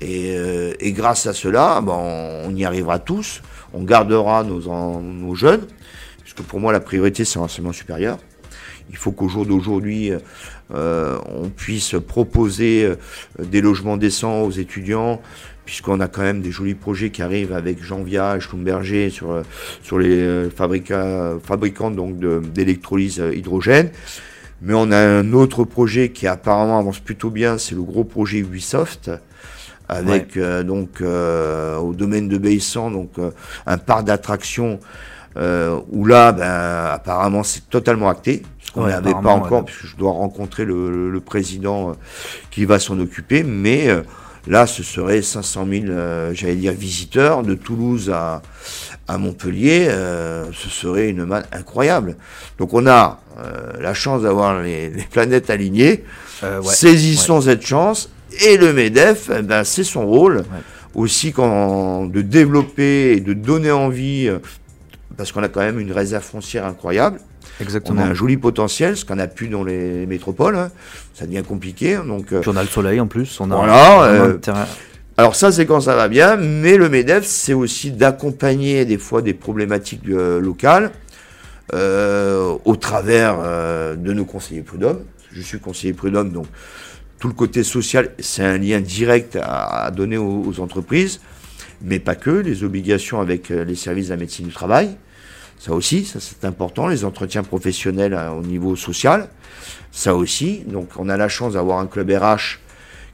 Et, euh, et grâce à cela, ben, on y arrivera tous. On gardera nos, jeunes, puisque pour moi, la priorité, c'est l'enseignement supérieur. Il faut qu'au jour d'aujourd'hui, euh, on puisse proposer euh, des logements décents aux étudiants, puisqu'on a quand même des jolis projets qui arrivent avec Janvia et Schlumberger sur, sur les fabricants, d'électrolyse hydrogène. Mais on a un autre projet qui apparemment avance plutôt bien, c'est le gros projet Ubisoft, avec euh, donc euh, au domaine de Baissan, donc euh, un parc d'attractions euh, où là, ben, apparemment, c'est totalement acté. Parce qu'on Ouais, n'avait pas apparemment, encore, ouais. puisque je dois rencontrer le, le- le président qui va s'en occuper, mais euh, là, ce serait 500 000, euh, j'allais dire, visiteurs de Toulouse à, à Montpellier. euh, ce serait une manne incroyable. Donc on a euh, la chance d'avoir les, les planètes alignées. Euh, ouais. Saisissons cette chance. Et le MEDEF, eh ben, c'est son rôle aussi quand, de développer et de donner envie, euh, parce qu'on a quand même une réserve foncière incroyable. On Exactement. a un joli potentiel, ce qu'on n'a plus dans les métropoles. hein. Ça devient compliqué. Donc, euh, Puis on a le soleil en plus. On a Voilà, vraiment euh, un terrain- alors ça, c'est quand ça va bien, mais le MEDEF, c'est aussi d'accompagner des fois des problématiques euh, locales euh, au travers euh, de nos conseillers prud'hommes. Je suis conseiller prud'homme, donc tout le côté social, c'est un lien direct à, donner aux, entreprises, mais pas que, les obligations avec euh, les services de la médecine du travail, ça aussi, ça c'est important, les entretiens professionnels euh, au niveau social, ça aussi. Donc on a la chance d'avoir un club RH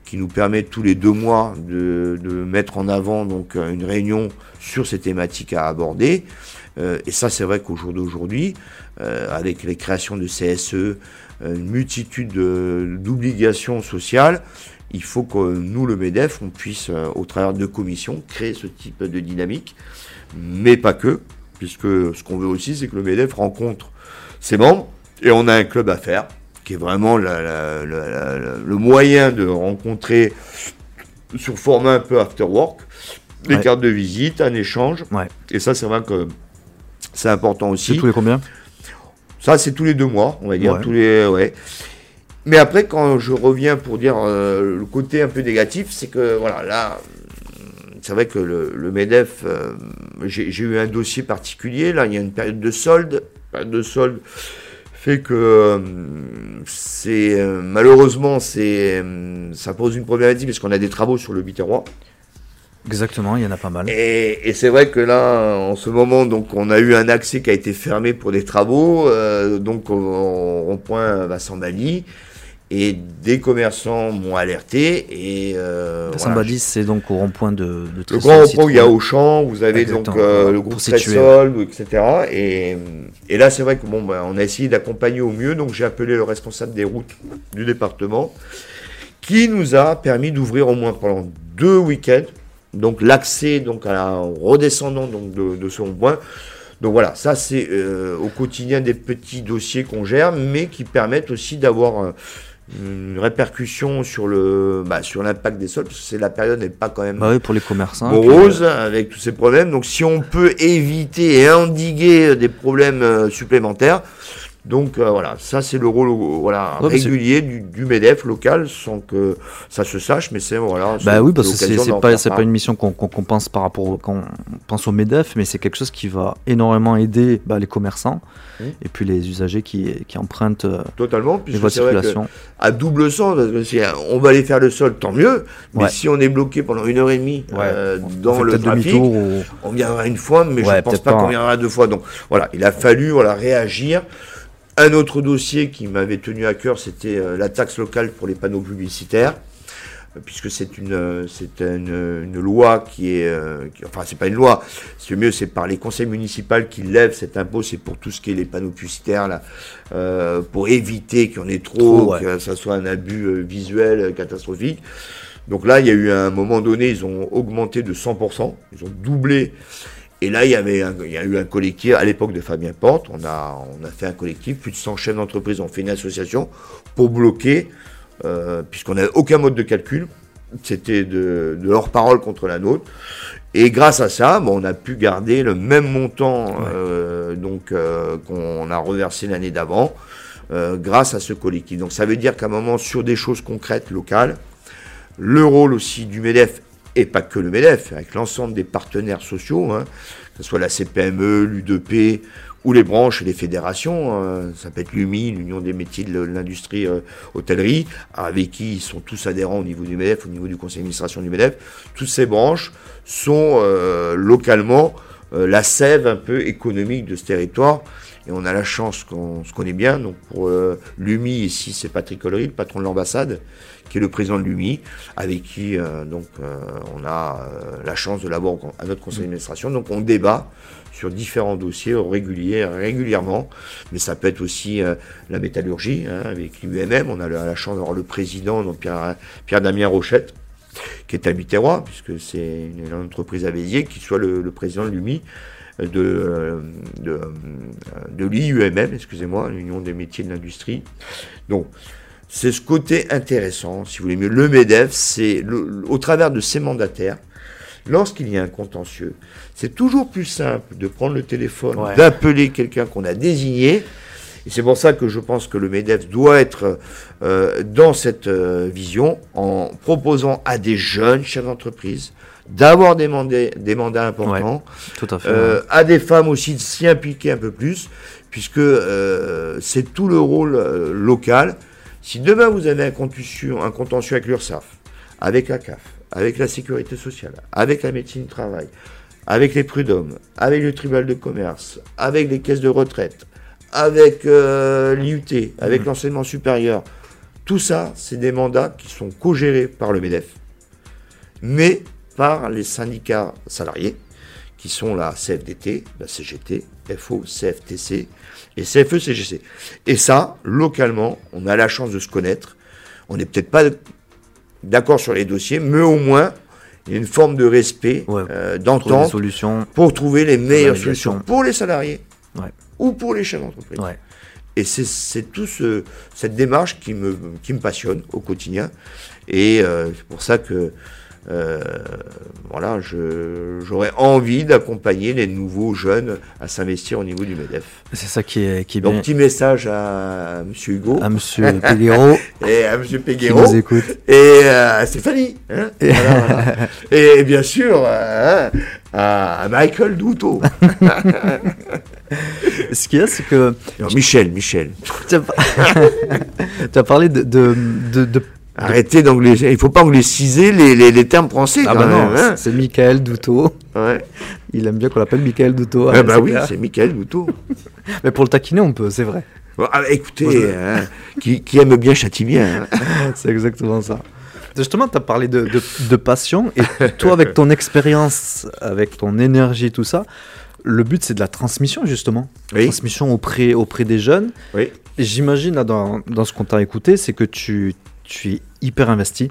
qui nous permet tous les deux mois de, mettre en avant euh, une réunion sur ces thématiques à aborder. Et ça, c'est vrai qu'au jour d'aujourd'hui, avec les créations de CSE, une multitude de- d'obligations sociales, il faut que nous, le MEDEF, on puisse, euh, au travers de commissions, créer ce type de dynamique, mais pas que, puisque ce qu'on veut aussi, c'est que le MEDEF rencontre ses membres, et on a un club à faire, qui est vraiment la- la- la- la- la- le moyen de rencontrer sur format un peu after work, des Ouais. cartes de visite, un échange, Ouais. et ça, c'est vrai que c'est important C'est aussi. tous les combien? Ça, c'est tous les deux mois, on va dire. Ouais. Tous les, ouais. Mais après, quand je reviens pour dire euh, le côté un peu négatif, c'est que, voilà, là, euh, c'est vrai que le, le MEDEF, euh, j'ai eu un dossier particulier. Là, il y a une période de solde. Période de solde fait que euh, c'est euh, malheureusement c'est euh, ça pose une problématique parce qu'on a des travaux sur le Biterrois. Exactement, il y en a pas mal. Et, et c'est vrai que là, en ce moment, donc, on a eu un accès qui a été fermé pour des travaux, euh, donc rond-point Vincent-Bali, et des commerçants m'ont alerté. Et euh, voilà. C'est donc au rond-point de, de Le grand rond-point, il y a. Auchan, vous avez donc euh, le groupe. Trésol, etc. Et, et là, c'est vrai que bon, ben, on a essayé d'accompagner au mieux, donc j'ai appelé le responsable des routes du département, qui nous a permis d'ouvrir au moins pendant deux week-ends, donc l'accès donc à la redescendant donc de, de ce rond-point. Donc voilà, ça c'est euh, au quotidien des petits dossiers qu'on gère, mais qui permettent aussi d'avoir euh, une répercussion sur le bah, sur l'impact des sols, parce que c'est la période n'est pas quand même Bah oui, pour les commerçants. puis, morose avec tous ces problèmes. Donc si on peut éviter et endiguer des problèmes euh, supplémentaires, Donc euh, voilà, ça c'est le rôle euh, voilà, Ouais, régulier du, du MEDEF local sans que ça se sache, mais c'est voilà. Bah oui, parce que c'est pas, pas une mission qu'on pense par rapport pense au MEDEF, mais c'est quelque chose qui va énormément aider bah, les commerçants Mmh. et puis les usagers qui, qui empruntent euh, Totalement, les puisque voies de circulation. à double sens, parce que si on va aller faire le sol, tant mieux. Mais Ouais. si on est bloqué pendant une heure et demie euh, dans le trafic, ou- on viendra une fois, mais je pense peut-être pas pas. qu'on viendra deux fois. Donc voilà, il a fallu voilà, réagir. Un autre dossier qui m'avait tenu à cœur, c'était euh, la taxe locale pour les panneaux publicitaires, euh, puisque c'est une, euh, c'est une, une loi qui est, euh, qui- enfin c'est pas une loi, c'est mieux, c'est par les conseils municipaux qui lèvent cet impôt, c'est pour tout ce qui est les panneaux publicitaires là, euh, pour éviter qu'il y en ait trop, Trop, ouais. que ça soit un abus euh, visuel euh, catastrophique. Donc là, il y a eu à un moment donné, ils ont augmenté de 100%, ils ont doublé. Et là, il y avait un- il y a eu un collectif, à l'époque de Fabien Porte, on a, on a fait un collectif, plus de 100 chefs d'entreprise ont fait une association pour bloquer, euh, puisqu'on n'avait aucun mode de calcul, c'était de, de leur parole contre la nôtre. Et grâce à ça, bon, on a pu garder le même montant euh, donc euh, qu'on a reversé l'année d'avant, grâce à ce collectif. Donc ça veut dire qu'à un moment, sur des choses concrètes, locales, le rôle aussi du MEDEF, et pas que le MEDEF, avec l'ensemble des partenaires sociaux, hein, que ce soit la CPME, l'UDP ou les branches et les fédérations, euh, ça peut être l'UMI, l'Union des métiers de l'industrie euh, hôtellerie, avec qui ils sont tous adhérents au niveau du MEDEF, au niveau du conseil d'administration du MEDEF, toutes ces branches sont euh, localement euh, la sève un peu économique de ce territoire. Et on a la chance qu'on se connaît bien. Donc pour euh, l'UMI, ici, c'est Patrick Collery, le patron de l'ambassade, qui est le président de l'UMI, avec qui euh, donc euh, on a la chance de l'avoir à notre conseil d'administration. Donc on débat sur différents dossiers réguliers, régulièrement, mais ça peut être aussi la métallurgie, hein, avec l'UMM. On a la, chance d'avoir le président, donc Pierre, Damien Rochette, qui est à Biterrois, puisque c'est une, entreprise à Béziers, qui soit le, le président de l'UMI, de, euh, de, euh, de l'IUMM, excusez-moi, l'Union des métiers de l'industrie. Donc, c'est ce côté intéressant, si vous voulez mieux. Le MEDEF, c'est au travers de ses mandataires, lorsqu'il y a un contentieux, c'est toujours plus simple de prendre le téléphone, Ouais. d'appeler quelqu'un qu'on a désigné. Et c'est pour ça que je pense que le MEDEF doit être euh, dans cette euh, vision en proposant à des jeunes chefs d'entreprise d'avoir des, mandats- des mandats importants, Tout à fait. euh, à des femmes aussi de s'y impliquer un peu plus, puisque euh, c'est tout le rôle euh, local. Si demain vous avez un contentieux, un contentieux avec l'URSSAF, avec la CAF, avec la sécurité sociale, avec la médecine du travail, avec les prud'hommes, avec le tribunal de commerce, avec les caisses de retraite, avec euh, l'IUT, avec l'enseignement supérieur, tout ça, c'est des mandats qui sont co-gérés par le MEDEF, mais par les syndicats salariés, qui sont la CFDT, la CGT, FO, CFTC et CFE, CGC. Et ça, localement, on a la chance de se connaître. On n'est peut-être pas d'accord sur les dossiers, mais au moins, il y a une forme de respect, Ouais. euh, d'entente pour trouver les meilleures solutions pour les salariés Ouais. Ou pour les chefs d'entreprise. Ouais. Et c'est- c'est tout ce, cette démarche qui me, qui me passionne au quotidien. Et euh, c'est pour ça que euh, voilà, j'aurais envie d'accompagner les nouveaux jeunes à s'investir au niveau du MEDEF. C'est ça qui est, qui est Donc bien. petit message à M. Hugo À monsieur Pelliero et à M. qui Peguero nous écoute. et euh, à Stéphanie. hein. Voilà, voilà. et bien sûr euh, hein, à, à Michael Douto. Ce qu'il y a, c'est que Non, Michel, Michel. tu as, par- tu as parlé de, de, de- de- Arrêtez d'anglais. Il faut pas angliciser les, les, les termes français. Ah quand bah même, non, hein. c'est Michael Douto. Ouais. Il aime bien qu'on l'appelle Michael Douto. Ah bah oui, c'est Michael Douto. Mais pour le taquiner, on peut, c'est vrai. Ah, écoutez, hein, qui, qui aime bien châtie bien. hein. C'est exactement ça. Justement, tu as parlé de, de, de passion, et toi, avec ton expérience, avec ton énergie, tout ça, le but, c'est de la transmission, justement. Oui. Transmission auprès, auprès des jeunes. Oui. Et J'imagine, là, dans, dans ce qu'on t'a écouté, c'est que tu, tu es hyper investi.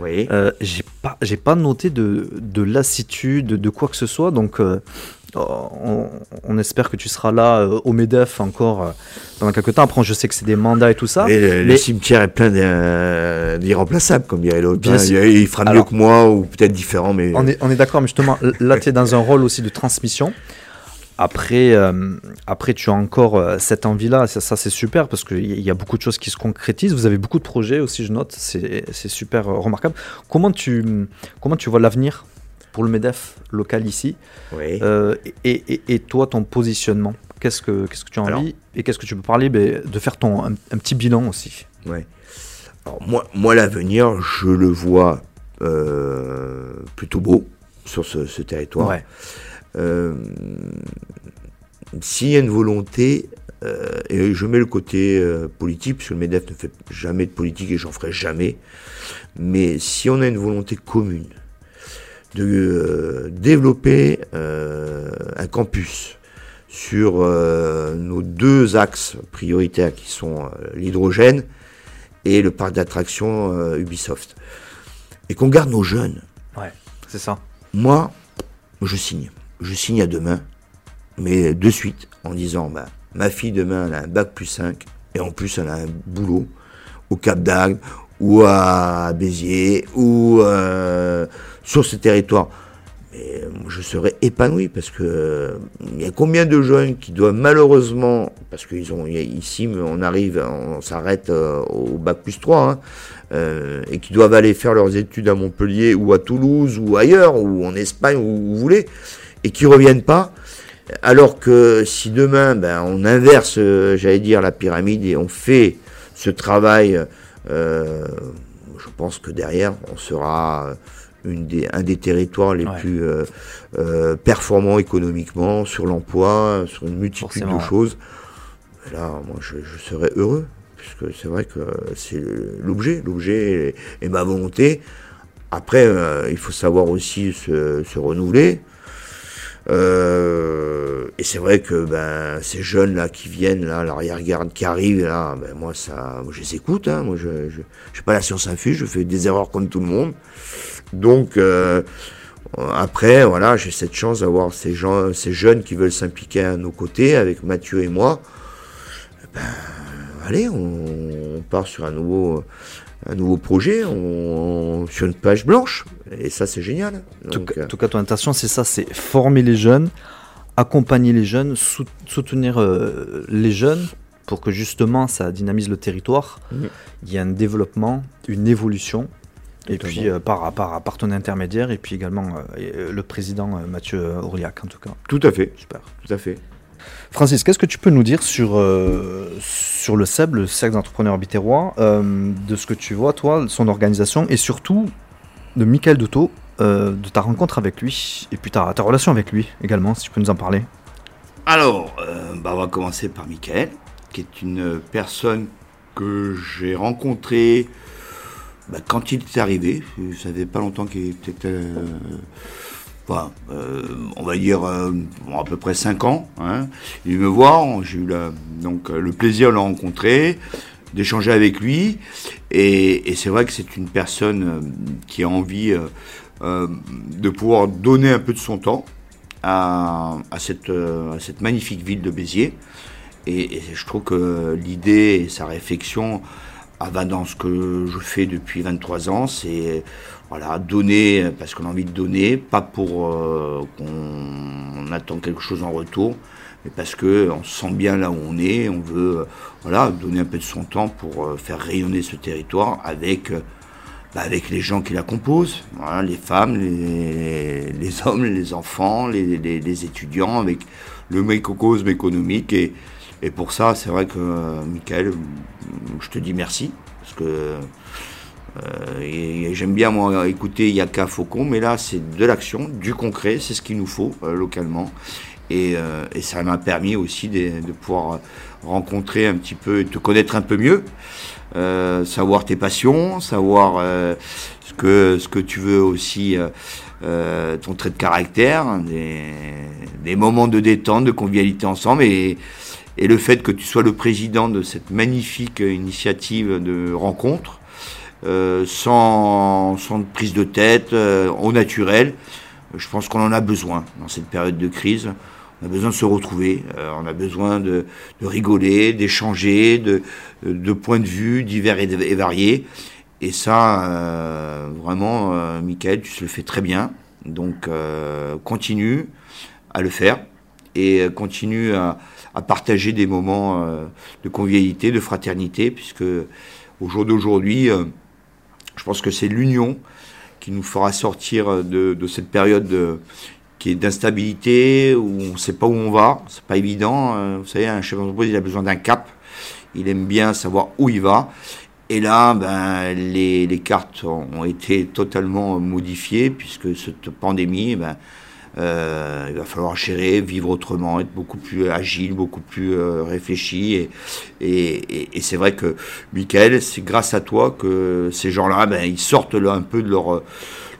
Oui. Euh, j'ai pas, j'ai pas noté de, de lassitude, de quoi que ce soit. Donc, euh, on, on espère que tu seras là euh, au MEDEF encore euh, pendant quelques temps. Après, je sais que c'est des mandats et tout ça. Et le, le mais- cimetière est plein d'ir- d'irremplaçables, comme dirait l'autre. Bien hein. Il, il fera mieux que moi, ou peut-être différent, mais. On est, on est d'accord, mais justement, là, tu es dans un rôle aussi de transmission. Après, euh, après, tu as encore euh, cette envie-là, ça, ça, c'est super parce qu'il y a beaucoup de choses qui se concrétisent. Vous avez beaucoup de projets aussi, je note, c'est c'est super euh, remarquable. Comment tu, comment tu vois l'avenir pour le MEDEF local ici Oui. Euh, et, et- et toi, ton positionnement Qu'est-ce que, qu'est-ce que tu as Alors- envie Et qu'est-ce que tu peux parler ben, De faire ton, un, un petit bilan aussi? Ouais. Alors moi, moi l'avenir, je le vois euh, plutôt beau sur ce, ce territoire. Ouais. Euh, S'il y a une volonté, euh, et je mets le côté euh, politique, puisque le MEDEF ne fait jamais de politique et j'en ferai jamais, mais si on a une volonté commune de euh, développer euh, un campus sur euh, nos deux axes prioritaires qui sont l'hydrogène et le parc d'attractions Ubisoft, et qu'on garde nos jeunes, C'est ça. moi, je signe. Je signe à demain, mais de suite, en disant, bah, ma fille demain, elle a un bac plus 5, et en plus, elle a un boulot au Cap d'Agde, ou à Béziers, ou euh, sur ce territoire. Euh, je serais épanoui, parce que euh, il y a combien de jeunes qui doivent malheureusement, parce qu'ils ont, ici, on arrive, on s'arrête au bac plus 3, hein, et qui doivent aller faire leurs études à Montpellier ou à Toulouse ou ailleurs ou en Espagne où vous voulez et qui reviennent pas alors que si demain ben, on inverse j'allais dire la pyramide et on fait ce travail je pense que derrière on sera une des, un des territoires les Ouais. plus euh, euh, performants économiquement sur l'emploi sur une multitude Forcément, de choses Et là moi je, je serais heureux puisque c'est vrai que c'est l'objet, l'objet et, et ma volonté. Après, euh, il faut savoir aussi se, se renouveler. Euh, et c'est vrai que ben, ces jeunes là qui viennent là, l'arrière-garde qui arrive là, ben, moi ça, moi, je les écoute. Hein, moi je, je, je pas la science infuse, je fais des erreurs comme tout le monde. Donc euh, après, voilà, j'ai cette chance d'avoir ces gens, ces jeunes qui veulent s'impliquer à nos côtés avec Mathieu et moi. Ben, allez, on, on part sur un nouveau, un nouveau projet, on, sur une page blanche. Et ça, c'est génial. En tout, Donc, cas- en tout cas, ton intention, c'est ça, c'est former les jeunes, accompagner les jeunes, sou- soutenir euh, les jeunes pour que justement ça dynamise le territoire. Mhm. Il y a un développement, une évolution. Et puis euh, par, par, par ton intermédiaire, et puis également euh, euh, le président euh, Mathieu Ourliac, en tout cas. tout à fait, Super. tout à fait. Francis, qu'est-ce que tu peux nous dire sur, euh, sur le CEB, le Cercle d'entrepreneurs bitérois, euh, de ce que tu vois, toi, son organisation, et surtout de Michael Dotto, euh, de ta rencontre avec lui, et puis ta, ta relation avec lui également, si tu peux nous en parler. Alors, euh, bah, on va commencer par Michael, qui est une personne que j'ai rencontrée bah, quand il est arrivé. Ça fait pas longtemps qu'il était. Euh, on va dire euh, à peu près 5 ans. Hein. Il me voir, j'ai eu donc, euh, le plaisir de le rencontrer, d'échanger avec lui. Et, c'est vrai que c'est une personne qui a envie de pouvoir donner un peu de son temps à, cette, magnifique ville de Béziers. Et, et je trouve que l'idée et sa réflexion ah, va dans ce que je fais depuis 23 ans, c'est voilà, donner parce qu'on a envie de donner, pas pour euh, qu'on attend quelque chose en retour, mais parce que on se sent bien là où on est, on veut voilà, donner un peu de son temps pour euh, faire rayonner ce territoire avec euh, bah, avec les gens qui la composent, les femmes, les, hommes, les enfants, les, étudiants, avec le microcosme économique. Et, pour ça, c'est vrai que, Michael, je te dis merci, parce que et- et j'aime bien, moi, écouter Yaka Faucon, mais là, c'est de l'action, du concret, c'est ce qu'il nous faut euh, localement. Et, euh, et ça m'a permis aussi de, de pouvoir rencontrer un petit peu, te connaître un peu mieux, euh, savoir tes passions, savoir euh, ce, que, ce que tu veux aussi, euh, euh, ton trait de caractère, des, des moments de détente, de convivialité ensemble. Et, et le fait que tu sois le président de cette magnifique initiative de rencontre, euh, sans, sans prise de tête, euh, au naturel, je pense qu'on en a besoin dans cette période de crise. On a besoin de se retrouver, euh, on a besoin de, de rigoler, d'échanger, de, de points de vue divers et, variés. Et ça, euh, vraiment, euh, Michael, tu le fais très bien. Donc, continue à le faire. et continue à, à partager des moments de convivialité, de fraternité, puisque au jour d'aujourd'hui, je pense que c'est l'union qui nous fera sortir de, cette période de, qui est d'instabilité, où on ne sait pas où on va, c'est pas évident. vous savez, un chef d'entreprise, il a besoin d'un cap, il aime bien savoir où il va. Et là, ben, les, les, cartes ont été totalement modifiées puisque cette pandémie, ben, euh, il va falloir gérer, vivre autrement, être beaucoup plus agile, beaucoup plus euh, réfléchi. Et, et, et, c'est vrai que, Michael, c'est grâce à toi que ces gens-là, ben, ils sortent un peu de leur,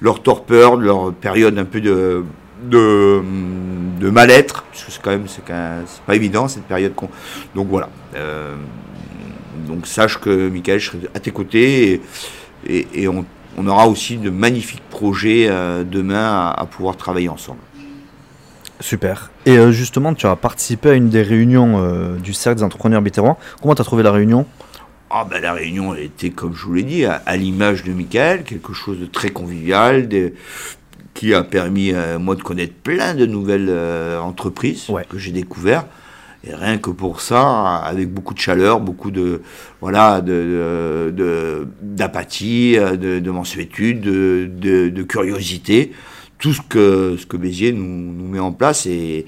leur torpeur, de leur période un peu de, de, mal-être, puisque c'est quand même, c'est pas évident cette période. Donc voilà. Euh, donc sache que Michael, je serai à tes côtés et, on, aura aussi de magnifiques projets euh, demain à, pouvoir travailler ensemble. Super. Et euh, justement, tu as participé à une des réunions euh, du Cercle des entrepreneurs bitérois. Comment tu as trouvé la réunion? Ah ben, La réunion elle était, comme je vous l'ai dit, à, l'image de Michael, quelque chose de très convivial, qui a permis moi de connaître plein de nouvelles entreprises que j'ai découvertes. Rien que pour ça, avec beaucoup de chaleur, beaucoup de voilà d'apathie, de, de, de, mansuétude, de, curiosité, tout ce que ce que Béziers nous, met en place et,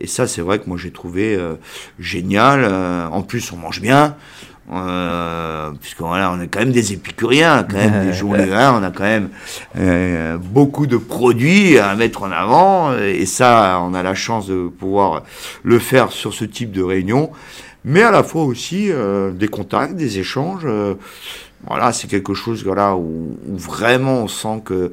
et ça c'est vrai que moi j'ai trouvé euh, génial. Euh, en plus on mange bien. Euh, puisque voilà, on est quand même des épicuriens, quand même des journées, on a quand même euh, beaucoup de produits à mettre en avant, et ça, on a la chance de pouvoir le faire sur ce type de réunion, mais à la fois aussi euh, des contacts, des échanges. Euh, voilà, c'est quelque chose voilà, où, vraiment on sent que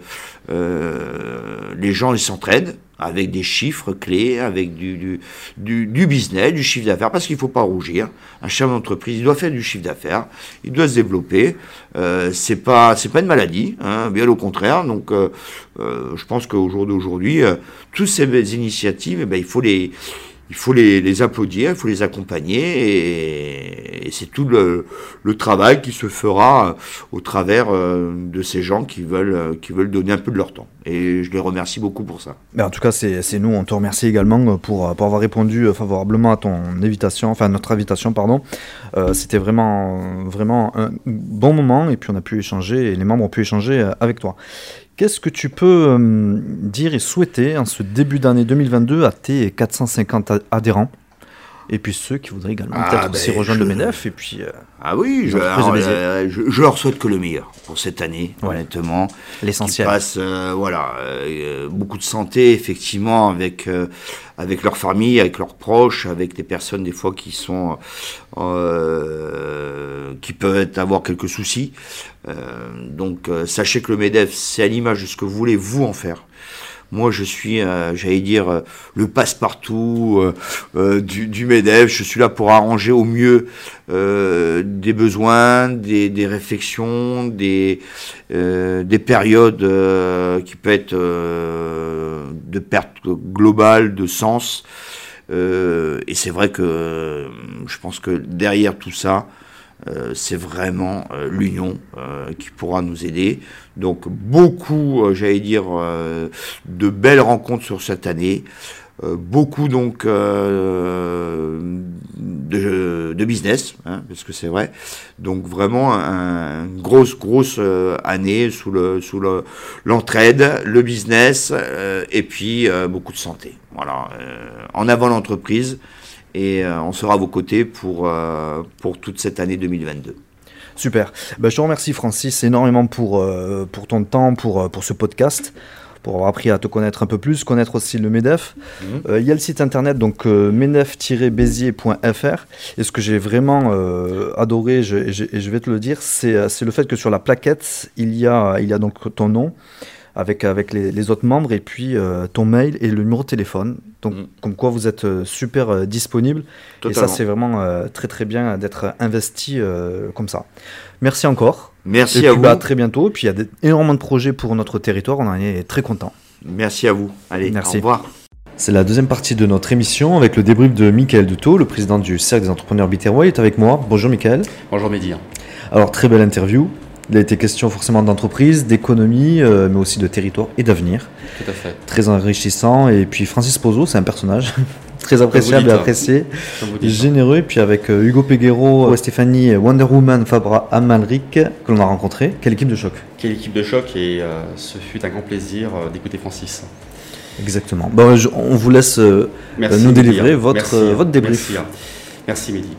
les gens s'entraident avec des chiffres clés, avec du, du, du, business, du chiffre d'affaires, parce qu'il ne faut pas rougir. Un chef d'entreprise, il doit faire du chiffre d'affaires, il doit se développer. Euh, c'est pas c'est pas une maladie, hein, bien au contraire. Donc, euh, euh, je pense qu'au jour d'aujourd'hui, euh, toutes ces initiatives, eh ben, il faut les il faut les, applaudir, il faut les accompagner, et, c'est tout le, travail qui se fera au travers euh, de ces gens qui veulent, euh, qui veulent donner un peu de leur temps. Et je les remercie beaucoup pour ça. Mais en tout cas, c'est nous, on te remercie également pour, pour avoir répondu favorablement à ton invitation, enfin notre invitation, pardon. Euh, C'était vraiment, vraiment un bon moment, et puis on a pu échanger, et les membres ont pu échanger avec toi. Qu'est-ce que tu peux euh, dire et souhaiter en ce début d'année 2022 à tes 450 adhérents? Et puis ceux qui voudraient également ah, peut-être aussi ben, rejoindre le MEDEF et puis euh, ah oui je, euh, je, je, leur souhaite que le meilleur pour cette année ouais. honnêtement. L'essentiel. Passe euh, voilà euh, beaucoup de santé effectivement avec avec leur famille avec leurs proches avec des personnes des fois qui sont qui peuvent avoir quelques soucis. Donc sachez que le MEDEF c'est à l'image de ce que vous voulez vous en faire moi, je suis, euh, j'allais dire, euh, le passe-partout euh, du, MEDEF. Je suis là pour arranger au mieux des besoins, des, réflexions, des, des périodes qui peuvent être de perte globale de sens. et c'est vrai que je pense que derrière tout ça, c'est vraiment euh, l'union euh, qui pourra nous aider. Donc beaucoup, j'allais dire, de belles rencontres sur cette année. beaucoup donc de, de, business, hein, parce que c'est vrai. Donc vraiment un, une grosse grosse année sous le sous le l'entraide, le business et puis beaucoup de santé. Voilà, en avant l'entreprise et euh, on sera à vos côtés pour, euh, pour toute cette année 2022. Super. Ben, je te remercie Francis énormément pour, euh, pour ton temps, pour, pour ce podcast pour avoir appris à te connaître un peu plus, connaître aussi le MEDEF. Mmh. Euh, il y a le site internet donc euh, menef-béziers.fr et ce que j'ai vraiment euh, adoré, je, et je, je, vais te le dire, c'est le fait que sur la plaquette, il y a, il y a donc ton nom avec, avec les, les autres membres et puis euh, ton mail et le numéro de téléphone. Donc, mmh. comme quoi vous êtes euh, super euh, disponible. Totalement. Et ça, c'est vraiment très très bien d'être investi comme ça. Merci encore. Merci et à puis, vous. Bah, à très bientôt. Et puis, il y a énormément de projets pour notre territoire. On en est très content. Merci à vous. Allez, Merci. au revoir. C'est la deuxième partie de notre émission avec le débrief de Michael Duto, le président du Cercle des entrepreneurs Biterrois. Il est avec moi. Bonjour Michael. Bonjour Mehdi. Alors, très belle interview. Il a été question forcément d'entreprise, d'économie, euh, mais aussi de territoire et d'avenir. Tout à fait. Très enrichissant. Et puis Francis Pozo, c'est un personnage. très appréciable et apprécié, généreux. Et puis avec euh, Hugo Peguero, Stéphanie Wonder Woman, Fabra Amalric, que l'on a rencontré. Quelle équipe de choc Quelle équipe de choc et ce fut un grand plaisir d'écouter Francis. Exactement. Bon, on vous laisse nous délivrer votre, votre débrief. Merci, Merci Mehdi.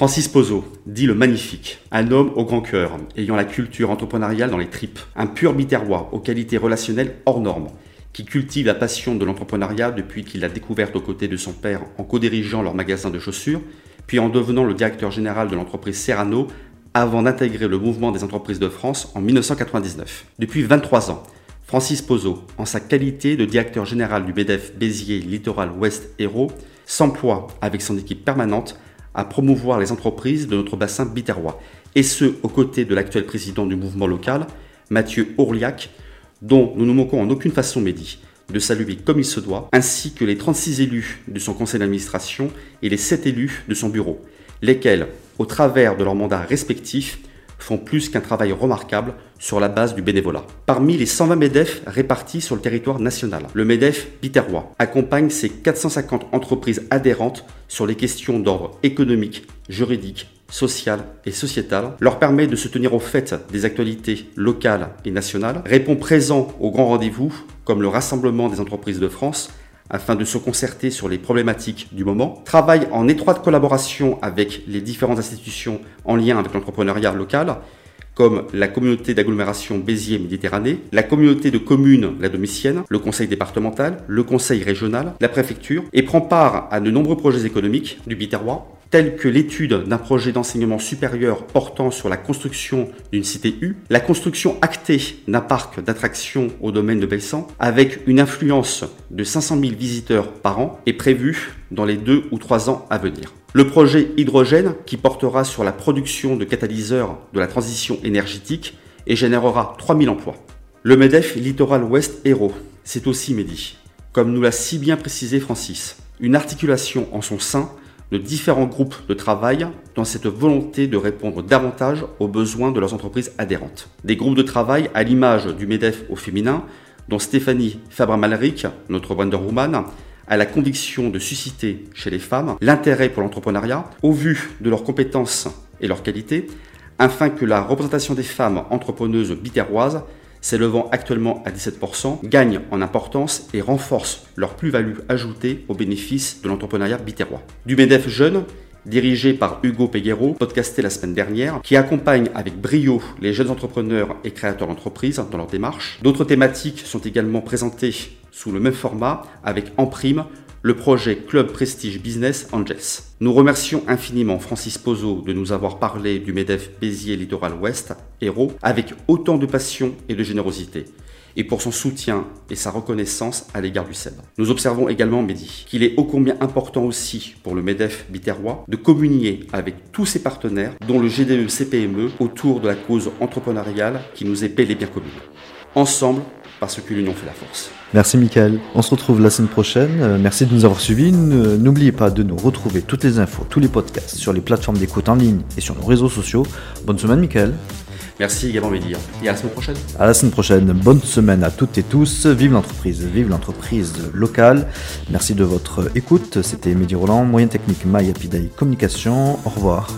Francis Pozo, dit le magnifique, un homme au grand cœur, ayant la culture entrepreneuriale dans les tripes, un pur biterrois aux qualités relationnelles hors normes, qui cultive la passion de l'entrepreneuriat depuis qu'il l'a découverte aux côtés de son père en co-dirigeant leur magasin de chaussures, puis en devenant le directeur général de l'entreprise Serrano avant d'intégrer le mouvement des entreprises de France en 1999. Depuis 23 ans, Francis Pozo, en sa qualité de directeur général du BDF Béziers Littoral Ouest Hérault, s'emploie avec son équipe permanente à promouvoir les entreprises de notre bassin biterrois, et ce, aux côtés de l'actuel président du mouvement local, Mathieu Ourliac, dont nous ne manquons en aucune façon, Mehdi, de saluer comme il se doit, ainsi que les 36 élus de son conseil d'administration et les 7 élus de son bureau, lesquels, au travers de leurs mandats respectifs, font plus qu'un travail remarquable sur la base du bénévolat. Parmi les 120 MEDEF répartis sur le territoire national, le MEDEF Biterrois accompagne ses 450 entreprises adhérentes sur les questions d'ordre économique, juridique, social et sociétal, leur permet de se tenir au fait des actualités locales et nationales, répond présent aux grands rendez-vous comme le Rassemblement des entreprises de France, afin de se concerter sur les problématiques du moment, travaille en étroite collaboration avec les différentes institutions en lien avec l'entrepreneuriat local, comme la communauté d'agglomération Béziers-Méditerranée, la communauté de communes La Domicienne, le conseil départemental, le conseil régional, la préfecture, et prend part à de nombreux projets économiques du Biterrois, tels que l'étude d'un projet d'enseignement supérieur portant sur la construction d'une cité U, la construction actée d'un parc d'attractions au domaine de Belsan, avec une influence de 500 000 visiteurs par an, est prévue dans les deux ou trois ans à venir. Le projet hydrogène, qui portera sur la production de catalyseurs de la transition énergétique et générera 3000 emplois. Le MEDEF Littoral Ouest Héros, c'est aussi Mehdi. Comme nous l'a si bien précisé Francis, une articulation en son sein de différents groupes de travail dans cette volonté de répondre davantage aux besoins de leurs entreprises adhérentes. Des groupes de travail à l'image du MEDEF au féminin, dont Stéphanie Fabre-Malric, notre Wonder Woman, a la conviction de susciter chez les femmes l'intérêt pour l'entrepreneuriat au vu de leurs compétences et leurs qualités, afin que la représentation des femmes entrepreneuses biterroises s'élevant actuellement à 17%, gagnent en importance et renforcent leur plus-value ajoutée au bénéfice de l'entrepreneuriat biterrois. Du MEDEF Jeune, dirigé par Hugo Peguero, podcasté la semaine dernière, qui accompagne avec brio les jeunes entrepreneurs et créateurs d'entreprises dans leur démarche. D'autres thématiques sont également présentées sous le même format avec en prime le projet Club Prestige Business Angels. Nous remercions infiniment Francis Pozo de nous avoir parlé du MEDEF Béziers Littoral Ouest, héros, avec autant de passion et de générosité et pour son soutien et sa reconnaissance à l'égard du SEB. Nous observons également, Mehdi, qu'il est ô combien important aussi pour le MEDEF biterrois de communier avec tous ses partenaires, dont le GDE CPME, autour de la cause entrepreneuriale qui nous est bel et bien commune. Ensemble, parce que l'union fait la force. Merci Mickaël. On se retrouve la semaine prochaine. Euh, merci de nous avoir suivis. Euh, n'oubliez pas de nous retrouver toutes les infos, tous les podcasts sur les plateformes d'écoute en ligne et sur nos réseaux sociaux. Bonne semaine Mickaël. Merci également Média. Et à la semaine prochaine. À la semaine prochaine. Bonne semaine à toutes et tous. Vive l'entreprise. Vive l'entreprise locale. Merci de votre écoute. C'était Mehdi Roland, moyen technique Maya Pidaï Communication. Au revoir.